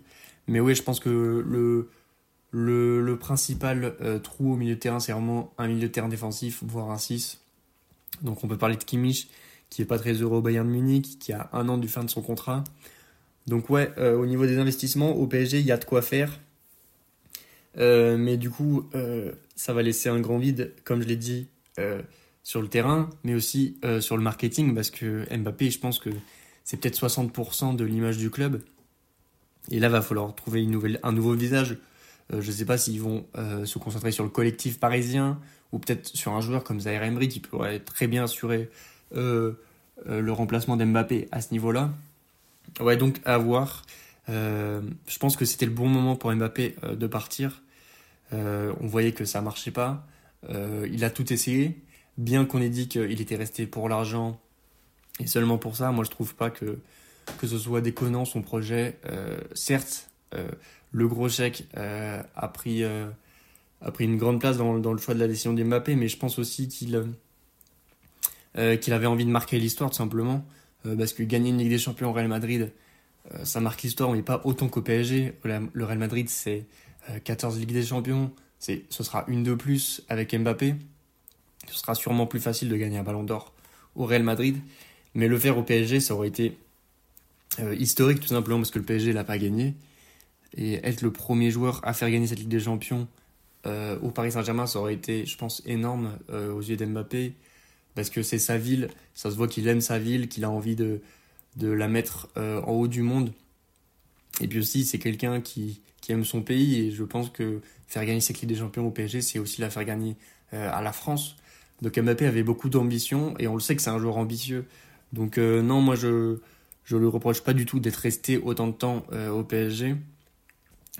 Mais oui, je pense que le, le, principal euh, trou au milieu de terrain, c'est vraiment un milieu de terrain défensif, voire un 6. Donc on peut parler de Kimmich, qui est pas très heureux au Bayern Munich, qui a un an du fin de son contrat. Donc ouais, euh, au niveau des investissements, au PSG, il y a de quoi faire. mais du coup, ça va laisser un grand vide, comme je l'ai dit, sur le terrain, mais aussi sur le marketing, parce que Mbappé, je pense que c'est peut-être 60% de l'image du club. Et là, va falloir trouver une nouvelle, un nouveau visage. Euh, je ne sais pas s'ils vont euh, se concentrer sur le collectif parisien ou peut-être sur un joueur comme Zaire Emery qui pourrait très bien assurer euh, le remplacement d'Mbappé à ce niveau-là. Ouais, donc à voir. je pense que c'était le bon moment pour Mbappé de partir. on voyait que ça marchait pas. il a tout essayé. Bien qu'on ait dit qu'il était resté pour l'argent et seulement pour ça, moi je trouve pas que, que ce soit déconnant son projet. Euh, certes, euh, le gros chèque euh, a, pris, a pris une grande place dans, dans, le choix de la décision d'Mbappé, mais je pense aussi qu'il qu'il avait envie de marquer l'histoire tout simplement. parce que gagner une Ligue des Champions au Real Madrid, ça marque l'histoire, mais pas autant qu'au PSG. Le Real Madrid, c'est 14 Ligues des Champions, ce sera une de plus avec Mbappé. Ce sera sûrement plus facile de gagner un ballon d'or au Real Madrid. Mais le faire au PSG, ça aurait été euh, historique tout simplement parce que le PSG l'a pas gagné. Et être le premier joueur à faire gagner cette Ligue des Champions euh, au Paris Saint-Germain, ça aurait été, je pense, énorme euh, aux yeux d'Mbappé. parce que c'est sa ville, ça se voit qu'il aime sa ville, qu'il a envie de, de la mettre en haut du monde. Et puis aussi, c'est quelqu'un qui, qui aime son pays et je pense que faire gagner cette Ligue des Champions au PSG, c'est aussi la faire gagner à la France. Donc Mbappé avait beaucoup d'ambition et on le sait que c'est un joueur ambitieux. Donc non, moi je je lui reproche pas du tout d'être resté autant de temps euh, au PSG,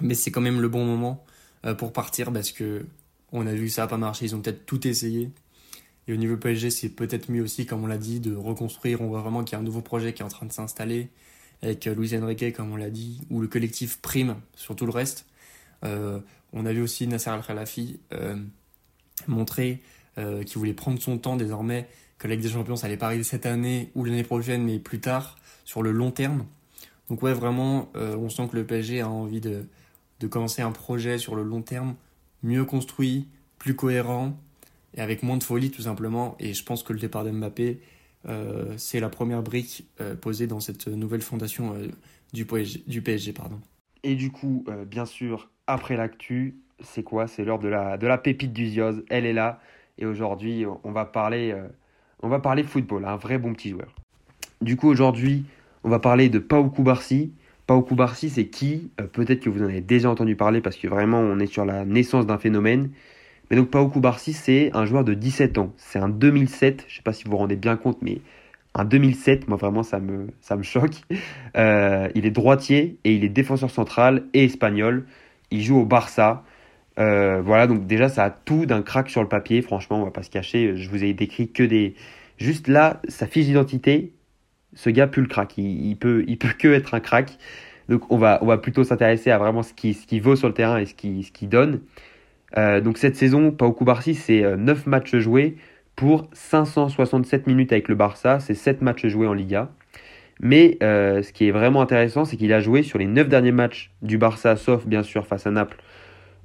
mais c'est quand même le bon moment euh, pour partir parce que on a vu que ça n'a pas marché, ils ont peut-être tout essayé. Et au niveau PSG, c'est peut-être mieux aussi, comme on l'a dit, de reconstruire. On voit vraiment qu'il y a un nouveau projet qui est en train de s'installer avec euh, Luis Enrique, comme on l'a dit, où le collectif prime sur tout le reste. on a vu aussi Nasser Al-Khalafi montrer qu'il voulait prendre son temps désormais, que la Ligue des Champions, ça allait pas arriver cette année ou l'année prochaine, mais plus tard sur le long terme. Donc ouais, vraiment, euh, on sent que le PSG a envie de, de commencer un projet sur le long terme, mieux construit, plus cohérent, et avec moins de folie tout simplement. Et je pense que le départ d'Mbappé, euh, c'est la première brique euh, posée dans cette nouvelle fondation du, PSG, du PSG. Pardon. Et du coup, bien sûr, après l'actu, c'est quoi? C'est l'heure de la, de la pépite du Zioz. Elle est là. Et aujourd'hui, on va parler, on va parler football, un vrai bon petit joueur. Du coup, aujourd'hui, on va parler de Pau Koubarsi. Pau Koubarsi, c'est qui? Euh, Peut-être que vous en avez déjà entendu parler parce que vraiment, on est sur la naissance d'un phénomène. Mais donc, Pau Koubarsi, c'est un joueur de 17 ans. C'est un 2007. Je ne sais pas si vous vous rendez bien compte, mais un 2007, moi vraiment, ça me, choque. Euh, il est droitier et il est défenseur central et espagnol. Il joue au Barça. Euh, voilà, donc déjà, ça a tout d'un crack sur le papier. Franchement, on va pas se cacher. Je vous ai décrit que des. Juste là, sa fiche d'identité, ce gars pue le crack. Il, peut, il peut que être un crack. Donc on va, on va plutôt s'intéresser à vraiment ce qui, ce qui vaut sur le terrain et ce qui, ce qui donne. Euh, donc cette saison, Pau Barsi, c'est 9 euh, matchs joués pour 567 minutes avec le Barça. C'est 7 matchs joués en Liga. Mais ce qui est vraiment intéressant, c'est qu'il a joué sur les 9 derniers matchs du Barça, sauf bien sûr face à Naples.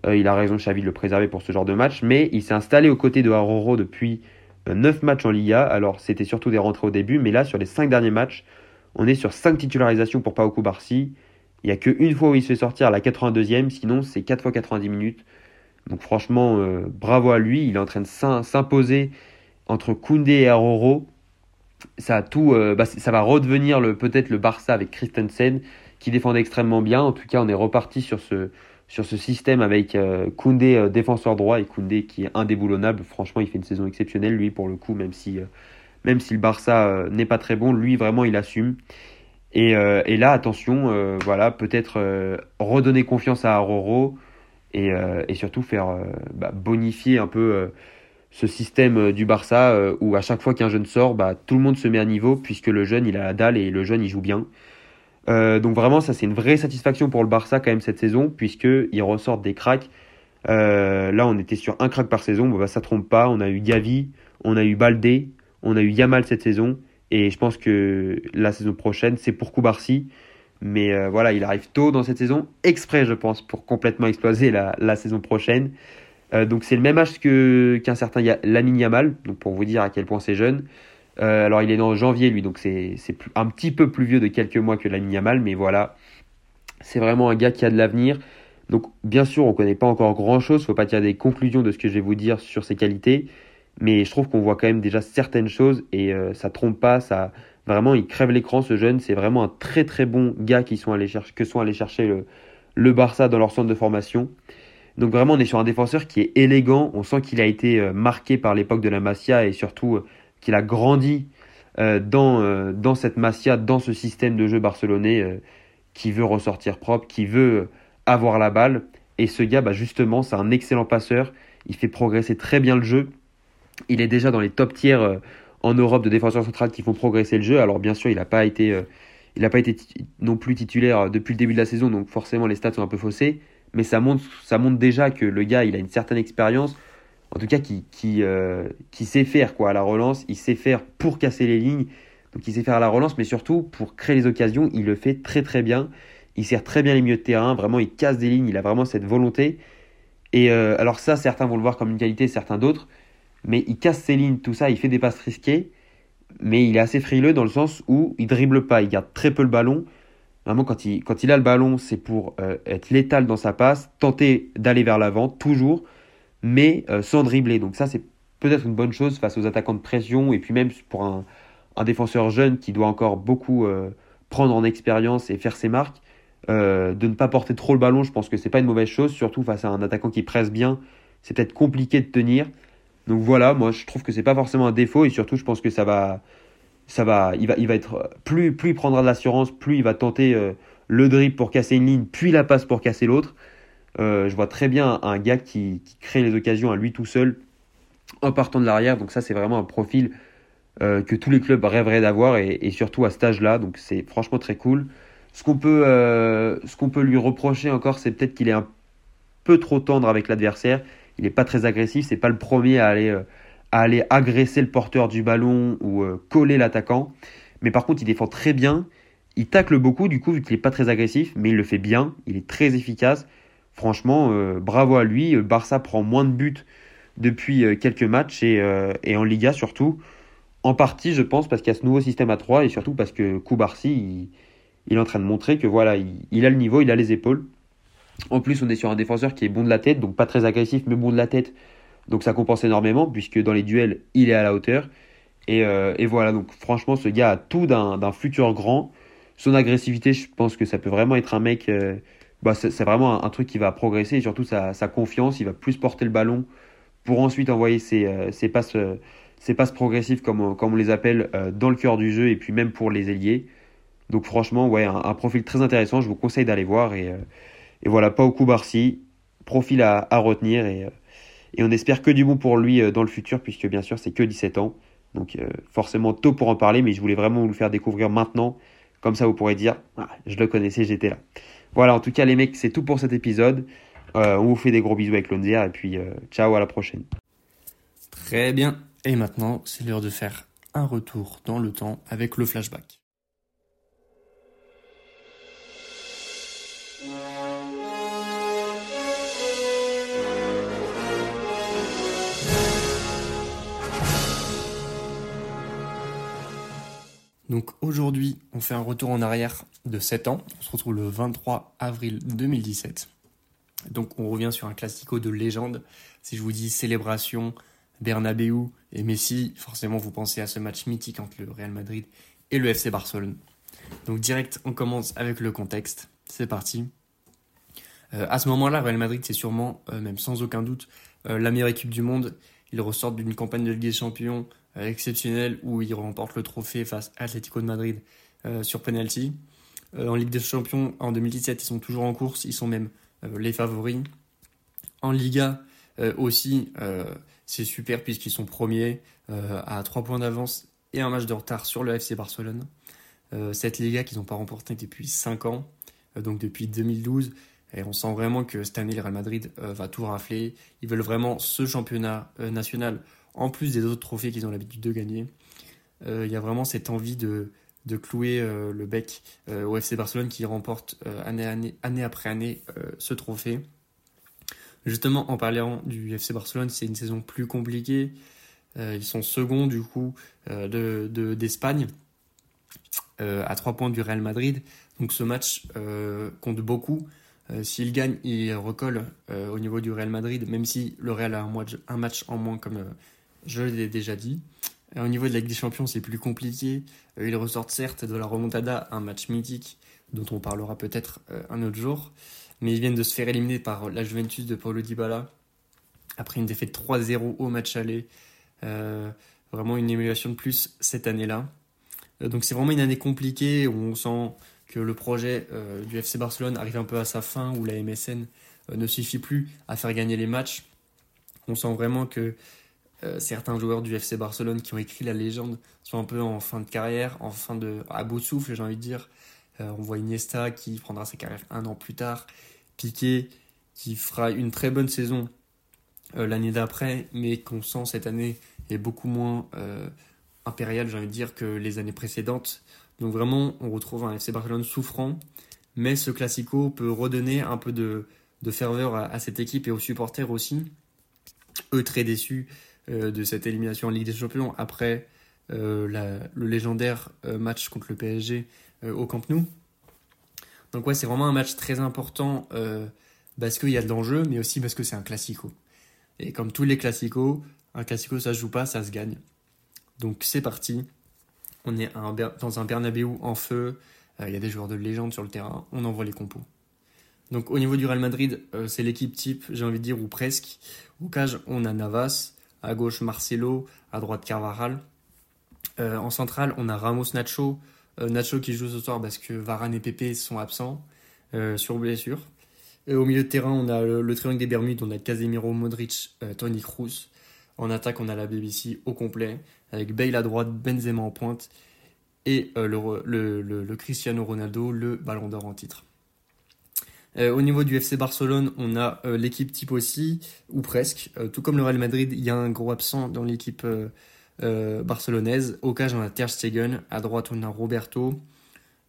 Il a raison, Xavi, de le préserver pour ce genre de match. Mais il s'est installé aux côtés de Aroro depuis 9 matchs en Liga. Alors, c'était surtout des rentrées au début, mais là, sur les 5 derniers matchs, on est sur 5 titularisations pour Paoko Barsi. Il n'y a qu'une fois où il se fait sortir à la 82e, sinon c'est 4 fois 90 minutes. Donc franchement, euh, bravo à lui. Il est en train de s'imposer entre Koundé et Aroro. Ça, a tout, euh, bah, ça va redevenir peut-être le Barça avec Christensen, qui défendait extrêmement bien. En tout cas, on est reparti sur ce, sur ce système avec euh, Koundé euh, défenseur droit et Koundé qui est indéboulonnable. Franchement, il fait une saison exceptionnelle, lui, pour le coup, même si, euh, même si le Barça n'est pas très bon, lui, vraiment, il assume. Et, là, attention, voilà, peut-être redonner confiance à Aroro et, et surtout faire bah, bonifier un peu ce système du Barça où à chaque fois qu'un jeune sort, bah, tout le monde se met à niveau puisque le jeune, il a la dalle et le jeune, il joue bien. Euh, donc vraiment, ça c'est une vraie satisfaction pour le Barça quand même cette saison, puisqu'ils ressortent des cracks. Euh, là, on était sur un crack par saison, bon, bah, ça trompe pas. On a eu Gavi, on a eu Baldé, on a eu Yamal cette saison, et je pense que la saison prochaine, c'est pour Koubarsi. Mais euh, voilà, il arrive tôt dans cette saison, exprès, je pense, pour complètement exploser la, saison prochaine. donc c'est le même âge qu'un certain Lamine Yamal, donc pour vous dire à quel point c'est jeune. Euh, alors il est né en janvier lui, donc c'est un petit peu plus vieux de quelques mois que Lamine Yamal, mais voilà, c'est vraiment un gars qui a de l'avenir. Donc bien sûr, on ne connaît pas encore grand-chose, faut pas tirer des conclusions de ce que je vais vous dire sur ses qualités, mais je trouve qu'on voit quand même déjà certaines choses et euh, ça trompe pas, ça vraiment il crève l'écran ce jeune, c'est vraiment un très très bon gars qui sont allés chercher, que sont allés chercher le, le Barça dans leur centre de formation. Donc vraiment on est sur un défenseur qui est élégant, on sent qu'il a été euh, marqué par l'époque de la Masia et surtout qu'il a grandi euh, dans, euh, dans cette Masia, dans ce système de jeu barcelonais euh, qui veut ressortir propre, qui veut avoir la balle. Et ce gars, bah, justement, c'est un excellent passeur. Il fait progresser très bien le jeu. Il est déjà dans les top tiers en Europe de défenseurs centrales qui font progresser le jeu. Alors bien sûr, il n'a pas été, il pas été non plus titulaire depuis le début de la saison, donc forcément les stats sont un peu faussés. Mais ça ça montre déjà que le gars, il a une certaine expérience en tout cas qui, qui, euh, qui sait faire quoi à la relance, il sait faire pour casser les lignes, donc il sait faire à la relance, mais surtout pour créer les occasions, il le fait très très bien. Il sert très bien les milieux de terrain, vraiment il casse des lignes, il a vraiment cette volonté. Et euh, alors ça, certains vont le voir comme une qualité, certains d'autres, mais il casse ses lignes, tout ça, il fait des passes risquées, mais il est assez frileux dans le sens où il dribble pas, il garde très peu le ballon. Vraiment, quand il, quand il a le ballon, c'est pour euh, être létal dans sa passe, tenter d'aller vers l'avant, toujours mais euh, sans dribbler. Donc ça, c'est peut-être une bonne chose face aux attaquants de pression et puis même pour un, défenseur jeune qui doit encore beaucoup prendre en expérience et faire ses marques. de ne pas porter trop le ballon, je pense que c'est pas une mauvaise chose, surtout face à un attaquant qui presse bien. C'est peut-être compliqué de tenir. Donc voilà, moi je trouve que c'est pas forcément un défaut et surtout je pense que ça va, ça va, il va, il va être plus, plus il prendra de l'assurance, plus il va tenter le drip pour casser une ligne, puis la passe pour casser l'autre. Euh, je vois très bien un gars qui, crée les occasions à lui tout seul en partant de l'arrière. Donc ça, c'est vraiment un profil euh, que tous les clubs rêveraient d'avoir et, surtout à cet âge-là. Donc c'est franchement très cool. Ce qu'on peut, euh, ce peut lui reprocher encore, c'est peut-être qu'il est un peu trop tendre avec l'adversaire. Il n'est pas très agressif. C'est pas le premier à aller, à aller agresser le porteur du ballon ou coller l'attaquant. Mais par contre, il défend très bien. Il tacle beaucoup, du coup, vu qu'il n'est pas très agressif, mais il le fait bien. Il est très efficace. Franchement, euh, bravo à lui. Barça prend moins de buts depuis euh, quelques matchs euh, et, en Liga surtout. En partie, je pense, parce qu'il y a ce nouveau système à 3 et surtout parce que Koubarsi, il, est en train de montrer que voilà, il, a le niveau, il a les épaules. En plus, on est sur un défenseur qui est bon de la tête, donc pas très agressif, mais bon de la tête. Donc ça compense énormément, puisque dans les duels, il est à la hauteur. Et voilà, donc franchement, ce gars a tout d'un futur grand. Son agressivité, je pense que ça peut vraiment être un mec bah, c'est vraiment un, truc qui va progresser et surtout sa, confiance. Il va plus porter le ballon pour ensuite envoyer ses, euh, passes, euh, ses passes progressives, comme, on les appelle, euh, dans le cœur du jeu et puis même pour les ailiers. Donc franchement, ouais, un, profil très intéressant. Je vous conseille d'aller voir. Et, voilà, Pauku Barsi, profil à, retenir. Et, et, on espère que du bon pour lui dans le futur, puisque bien sûr, c'est que 17 ans. Donc forcément tôt pour en parler, mais je voulais vraiment vous le faire découvrir maintenant. Comme ça, vous pourrez dire, ah, je le connaissais, j'étais là. Voilà, en tout cas, les mecs, c'est tout pour cet épisode. Euh, on vous fait des gros bisous avec Lonzier et puis euh, ciao, à la prochaine. Très bien. Et maintenant, c'est l'heure de faire un retour dans le temps avec le flashback. Donc aujourd'hui, on fait un retour en arrière de 7 ans. On se retrouve le 23 avril 2017. Donc on revient sur un classico de légende. Si je vous dis célébration, Bernabeu et Messi, forcément vous pensez à ce match mythique entre le Real Madrid et le FC Barcelone. Donc direct, on commence avec le contexte. C'est parti. Euh, à ce moment-là, Real Madrid, c'est sûrement, euh, même sans aucun doute, euh, la meilleure équipe du monde. Ils ressortent d'une campagne de Ligue des Champions exceptionnel où il remporte le trophée face à Atlético de Madrid euh, sur penalty. Euh, en Ligue des Champions, en 2017, ils sont toujours en course, ils sont même les favoris. En Liga aussi, c'est super puisqu'ils sont premiers à 3 points d'avance et un match de retard sur le FC Barcelone. cette Liga qu'ils n'ont pas remportée depuis 5 ans, donc depuis 2012. Et on sent vraiment que cette année, le Real Madrid va tout rafler. Ils veulent vraiment ce championnat national en plus des autres trophées qu'ils ont l'habitude de gagner. Euh, il y a vraiment cette envie de, clouer euh, le bec euh, au FC Barcelone qui remporte année, après année ce trophée. Justement, en parlant du FC Barcelone, c'est une saison plus compliquée. ils sont seconds du coup d'Espagne de, à 3 points du Real Madrid. Donc ce match compte beaucoup. S'ils gagnent, ils recollent au niveau du Real Madrid, même si le Real a un, un match en moins comme je l'ai déjà dit. Au niveau de la Ligue des Champions, c'est plus compliqué. Euh, ils ressortent certes de la remontada, un match mythique dont on parlera peut-être euh, un autre jour. Mais ils viennent de se faire éliminer par la Juventus de Paulo Dybala après une défaite 3-0 au match aller. Euh, vraiment une émulation de plus cette année-là. donc c'est vraiment une année compliquée où on sent que le projet du FC Barcelone arrive un peu à sa fin, où la MSN ne suffit plus à faire gagner les matchs. On sent vraiment que euh, certains joueurs du FC Barcelone qui ont écrit la légende sont un peu en fin de carrière, en fin de à bout de souffle, j'ai envie de dire. Euh, on voit Iniesta qui prendra sa carrière un an plus tard, Piqué qui fera une très bonne saison euh, l'année d'après, mais qu'on sent cette année est beaucoup moins impérial, j'ai envie de dire, que les années précédentes. Donc vraiment, on retrouve un FC Barcelone souffrant, mais ce classico peut redonner un peu de, ferveur à, cette équipe et aux supporters aussi. Eux très déçus de cette élimination en Ligue des Champions après euh, le légendaire euh, match contre le PSG au Camp Nou. Donc ouais, c'est vraiment un match très important parce qu'il y a de l'enjeu, mais aussi parce que c'est un classico. Et comme tous les classicos, Un classico, ça se joue pas, ça se gagne. Donc c'est parti. On est dans un Bernabeu en feu. Euh, il y a des joueurs de légende sur le terrain. On envoie les compos. Donc au niveau du Real Madrid, euh, c'est l'équipe type, j'ai envie de dire, ou presque. Au cage, on a Navas. À gauche, Marcelo. À droite, Carvajal. Euh, en centrale, on a Ramos Nacho. Nacho qui joue ce soir parce que Varane et Pepe sont absents sur blessure. Au milieu de terrain, on a le, triangle des Bermudes. On a Casemiro, Modric, Tony Kroos. En attaque, on a la BBC au complet, avec Bale à droite, Benzema en pointe, et euh, le, Cristiano Ronaldo, le ballon d'or en titre. Euh, au niveau du FC Barcelone, on a euh, l'équipe type aussi, ou presque. tout comme le Real Madrid, il y a un gros absent dans l'équipe barcelonaise. Au cage, on a Ter Stegen. À droite, on a Roberto.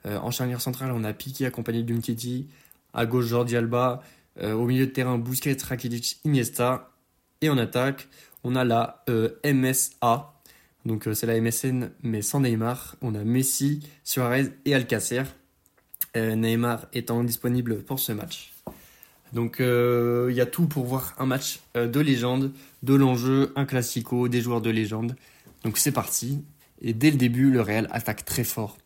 en charnière centrale, on a Piqué accompagné d'Umtiti. À gauche, Jordi Alba. au milieu de terrain, Busquets, Rakitic, Iniesta. Et en attaque, on a la euh, MSA, donc euh, c'est la MSN mais sans Neymar. On a Messi, Suarez et Alcacer. Euh, Neymar étant disponible pour ce match. Donc il y a tout pour voir un match de légende, de l'enjeu, un classico, des joueurs de légende. Donc c'est parti. Et dès le début, le Real attaque très fort.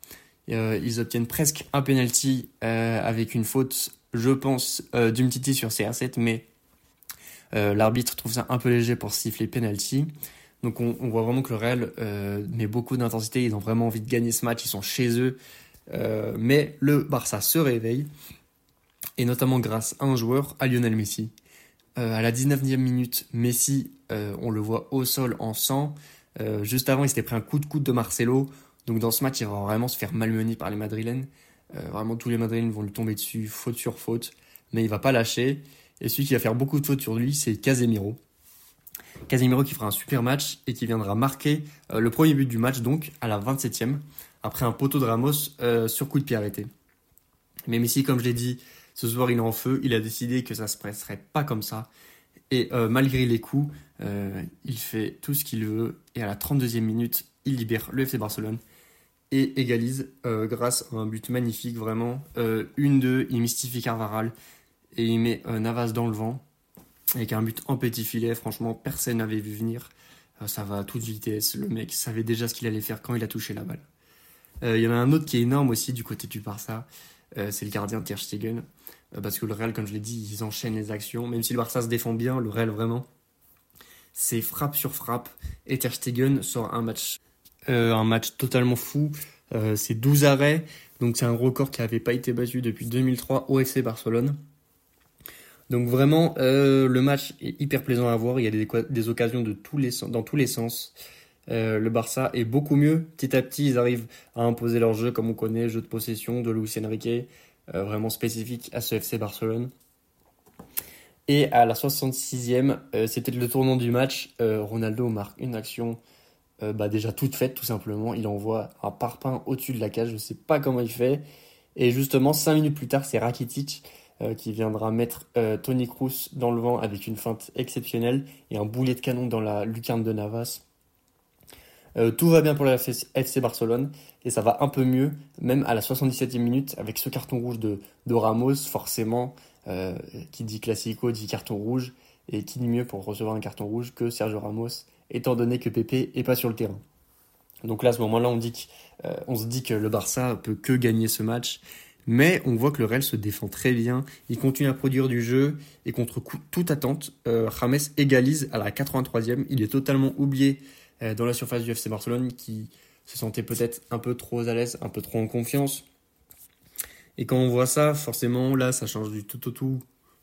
ils obtiennent presque un penalty avec une faute, je pense, d'Umtiti sur CR7, mais euh, l'arbitre trouve ça un peu léger pour siffler penalty. Donc on, voit vraiment que le Real euh, met beaucoup d'intensité, ils ont vraiment envie de gagner ce match, ils sont chez eux. Euh, mais le Barça se réveille, et notamment grâce à un joueur, à Lionel Messi. à la 19e minute, Messi, on le voit au sol en sang. juste avant, il s'était pris un coup de coude de Marcelo. Donc dans ce match, il va vraiment se faire malmener par les Madrilènes. vraiment, tous les Madrilènes vont lui tomber dessus, faute sur faute. Mais il va pas lâcher. Et celui qui va faire beaucoup de fautes sur lui, c'est Casemiro. Casemiro qui fera un super match et qui viendra marquer euh, le premier but du match, donc à la 27e, après un poteau de Ramos euh, sur coup de pied arrêté. Mais Messi, comme je l'ai dit, ce soir il est en feu, il a décidé que ça se passerait pas comme ça. Et euh, malgré les coups, il fait tout ce qu'il veut. Et à la 32e minute, il libère le FC Barcelone et égalise grâce à un but magnifique, vraiment. une 2 il mystifie Carvaral et il met euh, Navas dans le vent avec un but en petit filet. Franchement, personne n'avait vu venir. Euh, ça va à toute vitesse. Le mec savait déjà ce qu'il allait faire quand il a touché la balle. Euh, il y en a un autre qui est énorme aussi du côté du Barça. c'est le gardien Ter Stegen. parce que le Real, comme je l'ai dit, ils enchaînent les actions. Même si le Barça se défend bien, le Real vraiment, c'est frappe sur frappe. Et Ter Stegen sort un match, un match totalement fou. c'est 12 arrêts. Donc c'est un record qui n'avait pas été battu depuis 2003 au FC Barcelone. Donc vraiment, euh, le match est hyper plaisant à voir. Il y a des, des occasions de tous les, dans tous les sens. Euh, le Barça est beaucoup mieux. Petit à petit, ils arrivent à imposer leur jeu, comme on connaît, jeu de possession de Luis Enrique, euh, vraiment spécifique à ce FC Barcelone. Et à la 66e, c'était le tournant du match. Ronaldo marque une action bah, déjà toute faite, tout simplement. Il envoie un parpaing au-dessus de la cage. Je ne sais pas comment il fait. Et justement, 5 minutes plus tard, c'est Rakitic euh, qui viendra mettre euh, Tony Cruz dans le vent avec une feinte exceptionnelle et un boulet de canon dans la lucarne de Navas. Euh, tout va bien pour la FC Barcelone et ça va un peu mieux, même à la 77e minute avec ce carton rouge de, Ramos, forcément, qui dit classico dit carton rouge et qui dit mieux pour recevoir un carton rouge que Sergio Ramos, étant donné que Pepe est pas sur le terrain. Donc là, à ce moment-là, on, on se dit que le Barça peut que gagner ce match mais on voit que le Real se défend très bien. Il continue à produire du jeu et contre toute attente, euh, James égalise à la 83e. Il est totalement oublié euh, dans la surface du FC Barcelone qui se sentait peut-être un peu trop à l'aise, un peu trop en confiance. Et quand on voit ça, forcément, là, ça change du tout au tout.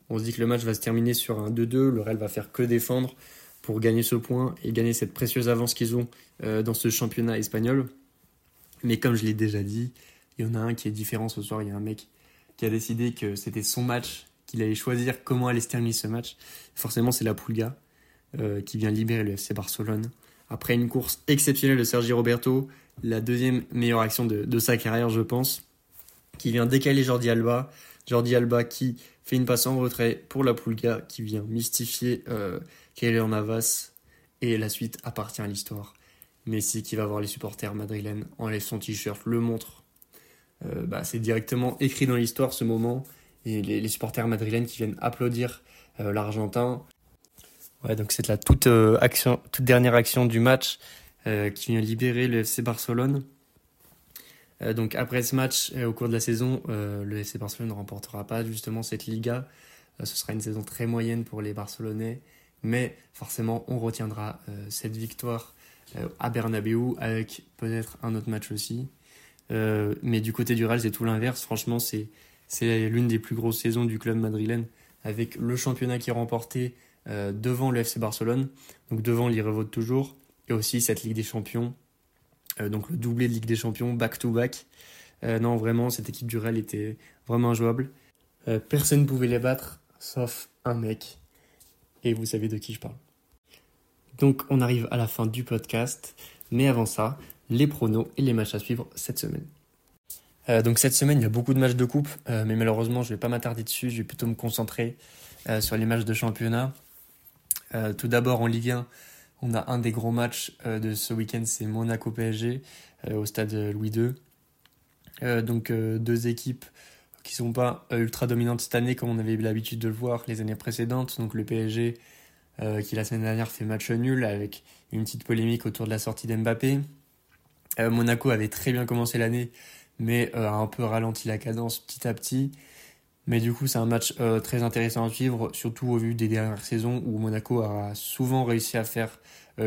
On se dit que le match va se terminer sur un 2-2. Le Real va faire que défendre pour gagner ce point et gagner cette précieuse avance qu'ils ont euh, dans ce championnat espagnol. Mais comme je l'ai déjà dit, il y en a un qui est différent ce soir. Il y a un mec qui a décidé que c'était son match, qu'il allait choisir comment allait se terminer ce match. Forcément, c'est la Pulga euh, qui vient libérer le FC Barcelone. Après une course exceptionnelle de Sergi Roberto, la deuxième meilleure action de, sa carrière, je pense, qui vient décaler Jordi Alba. Jordi Alba qui fait une passe en retrait pour la Pulga, qui vient mystifier euh, Keylor Navas. Et la suite appartient à l'histoire. Messi qui va voir les supporters madrilènes, enlève son t-shirt, le montre euh, bah, c'est directement écrit dans l'histoire ce moment. Et les, supporters madrilènes qui viennent applaudir euh, l'Argentin. Ouais, donc c'est la toute, action, toute dernière action du match qui vient libérer le FC Barcelone. donc après ce match, au cours de la saison, le FC Barcelone ne remportera pas justement cette Liga. ce sera une saison très moyenne pour les Barcelonais. Mais forcément, on retiendra cette victoire à Bernabeu avec peut-être un autre match aussi. Euh, mais du côté du Real, c'est tout l'inverse. Franchement, c'est l'une des plus grosses saisons du club madrilène, avec le championnat qui est remporté euh, devant le FC Barcelone, donc devant l'Irevote toujours, et aussi cette Ligue des Champions, euh, donc le doublé de Ligue des Champions, back-to-back. non, vraiment, cette équipe du Real était vraiment injouable. personne ne pouvait les battre, sauf un mec. Et vous savez de qui je parle. Donc on arrive à la fin du podcast, mais avant ça, les pronos et les matchs à suivre cette semaine. Euh, donc cette semaine, il y a beaucoup de matchs de coupe, euh, mais malheureusement, je ne vais pas m'attarder dessus, je vais plutôt me concentrer euh, sur les matchs de championnat. Tout d'abord en Ligue 1, on a un des gros matchs de ce week-end, c'est Monaco-PSG au stade Louis II. donc deux équipes qui sont pas ultra dominantes cette année comme on avait l'habitude de le voir les années précédentes. Donc le PSG qui la semaine dernière fait match nul avec une petite polémique autour de la sortie d'Mbappé. Euh, Monaco avait très bien commencé l'année, mais euh, a un peu ralenti la cadence petit à petit. Mais du coup, c'est un match euh, très intéressant à suivre, surtout au vu des dernières saisons où Monaco a souvent réussi à faire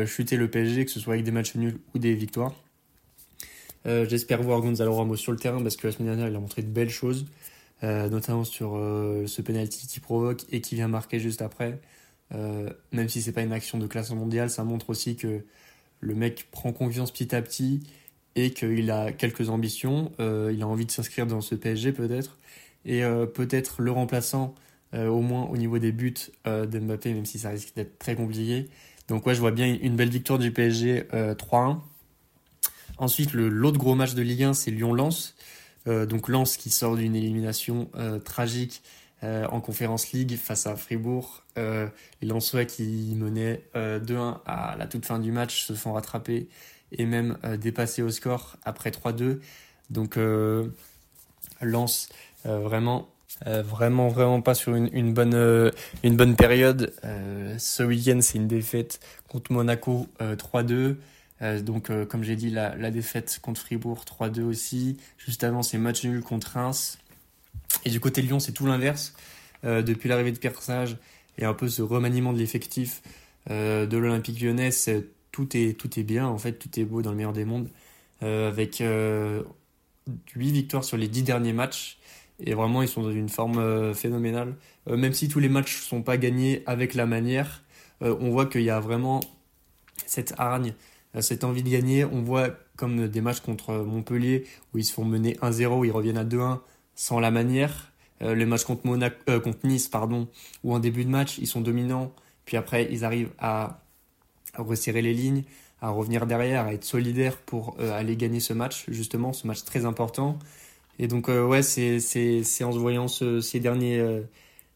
chuter le PSG, que ce soit avec des matchs nuls ou des victoires. J'espère voir Gonzalo Ramos sur le terrain parce que la semaine dernière, il a montré de belles choses, notamment sur ce penalty qu'il provoque et qui vient marquer juste après. même si c'est pas une action de classe mondiale, ça montre aussi que le mec prend confiance petit à petit et qu'il a quelques ambitions. Euh, il a envie de s'inscrire dans ce PSG peut-être. Et euh, peut-être le remplaçant, euh, au moins au niveau des buts d'Mbappé, même si ça risque d'être très compliqué. Donc ouais, je vois bien une belle victoire du PSG 3-1. Ensuite, l'autre gros match de Ligue 1, c'est Lyon-Lens. donc Lens qui sort d'une élimination tragique euh, en Conférence League face à Fribourg. Euh, les Lensois qui menaient 2-1 euh, à la toute fin du match se font rattraper et même dépasser au score après 3-2. Donc Lens vraiment vraiment vraiment pas sur une, bonne une bonne période ce week-end c'est une défaite contre Monaco 3-2 donc comme j'ai dit la, défaite contre Fribourg 3-2 aussi juste avant c'est match nul contre Reims et du côté de Lyon, c'est tout l'inverse. Euh, depuis l'arrivée de Pierre et un peu ce remaniement de l'effectif euh, de l'Olympique lyonnais, tout est, tout est bien, en fait, tout est beau dans le meilleur des mondes. Euh, avec 8 victoires sur les 10 derniers matchs. Et vraiment, ils sont dans une forme phénoménale. même si tous les matchs ne sont pas gagnés avec la manière, on voit qu'il y a vraiment cette hargne, cette envie de gagner. On voit comme des matchs contre Montpellier où ils se font mener 1-0, ils reviennent à 2-1 sans la manière. Euh, les matchs contre, euh, contre Nice, pardon, où en début de match, ils sont dominants, puis après, ils arrivent à, resserrer les lignes, à revenir derrière, à être solidaires pour euh, aller gagner ce match, justement, ce match très important. Et donc, ouais, c'est en se voyant ces, derniers,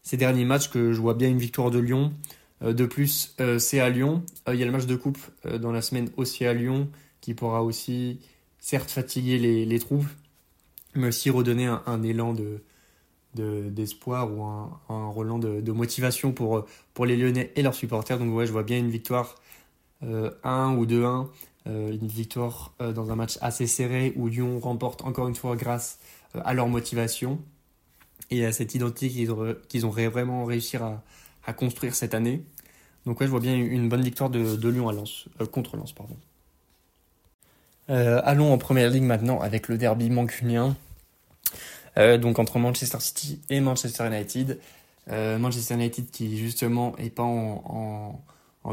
ces derniers matchs que je vois bien une victoire de Lyon. de plus, c'est à Lyon. Il y a le match de coupe dans la semaine aussi à Lyon, qui pourra aussi, certes, fatiguer les, les troupes, mais aussi redonner un, élan de, d'espoir ou un, un relan de, motivation pour, pour les Lyonnais et leurs supporters. Donc ouais, je vois bien une victoire 1 euh, ou 2-1, euh, une victoire euh, dans un match assez serré où Lyon remporte encore une fois grâce à leur motivation et à cette identité qu'ils ont, vraiment réussi à, construire cette année. Donc ouais, je vois bien une bonne victoire de, Lyon à Lens, contre Lens. Euh, allons en première ligue maintenant avec le derby mancunien. Euh, donc entre Manchester City et Manchester United. Euh, Manchester United qui justement est pas en,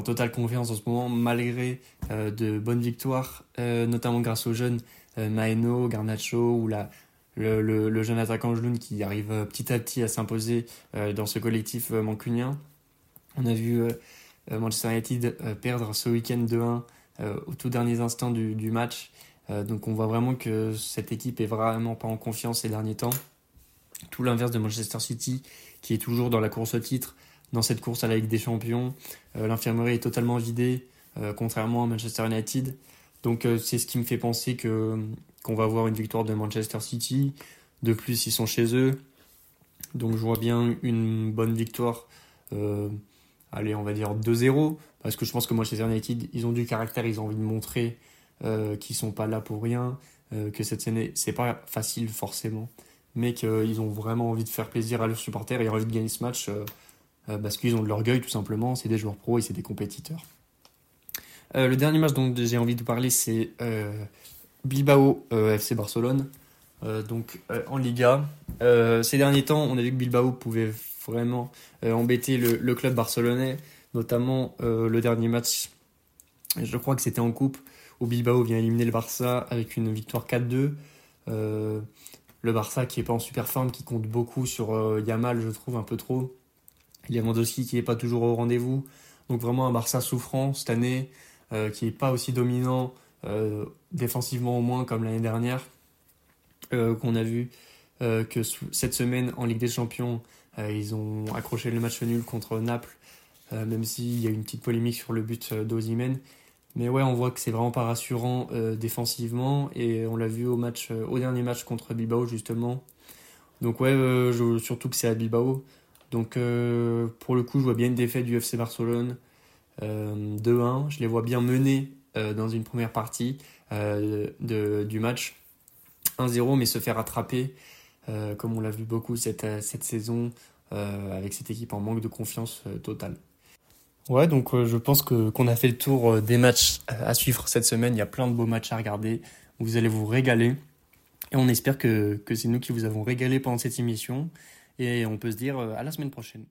totale confiance en ce moment malgré de bonnes victoires, notamment grâce aux jeunes Maeno, Garnacho ou le, jeune attaquant Jloun qui arrive petit à petit à s'imposer dans ce collectif mancunien. On a vu Manchester United perdre ce week-end 2-1 euh, au tout dernier instant du, du match. Euh, donc on voit vraiment que cette équipe est vraiment pas en confiance ces derniers temps. Tout l'inverse de Manchester City, qui est toujours dans la course au titre, dans cette course à la Ligue des Champions. Euh, l'infirmerie est totalement vidée, contrairement à Manchester United. Donc c'est ce qui me fait penser que qu'on va avoir une victoire de Manchester City. De plus, ils sont chez eux. Donc je vois bien une bonne victoire allez, on va dire 2-0, parce que je pense que Manchester United, ils ont du caractère, ils ont envie de montrer euh, qu'ils sont pas là pour rien, euh, que cette scène, c'est pas facile forcément, mais qu'ils ont vraiment envie de faire plaisir à leurs supporters et envie de gagner ce match euh, parce qu'ils ont de l'orgueil tout simplement, c'est des joueurs pros et c'est des compétiteurs. le dernier match dont j'ai envie de parler, c'est Bilbao FC Barcelone. donc en Liga, ces derniers temps, on a vu que Bilbao pouvait vraiment euh, embêter le, club barcelonais, notamment euh, le dernier match, je crois que c'était en coupe, où Bilbao vient éliminer le Barça avec une victoire 4-2. Euh, le Barça qui est pas en super forme, qui compte beaucoup sur Yamal, je trouve un peu trop. Il y a Lewandowski qui n'est pas toujours au rendez-vous. Donc vraiment un Barça souffrant cette année, qui n'est pas aussi dominant défensivement au moins comme l'année dernière, qu'on a vu que cette semaine en Ligue des Champions, euh, ils ont accroché le match nul contre Naples, euh, même s'il y a eu une petite polémique sur le but euh, d'Ozimen. Mais ouais, on voit que c'est vraiment pas rassurant défensivement et on l'a vu au match, au dernier match contre Bilbao justement. Donc ouais, surtout que c'est à Bilbao. Donc pour le coup, je vois bien une défaite du FC Barcelone 2-1. Je les vois bien mener dans une première partie du match 1-0, mais se faire attraper euh, comme on l'a vu beaucoup cette, euh, saison, euh, avec cette équipe en manque de confiance totale. Ouais, donc je pense que qu'on a fait le tour des matchs à suivre cette semaine. Il y a plein de beaux matchs à regarder. Vous allez vous régaler. Et on espère que, que c'est nous qui vous avons régalé pendant cette émission. Et on peut se dire à la semaine prochaine.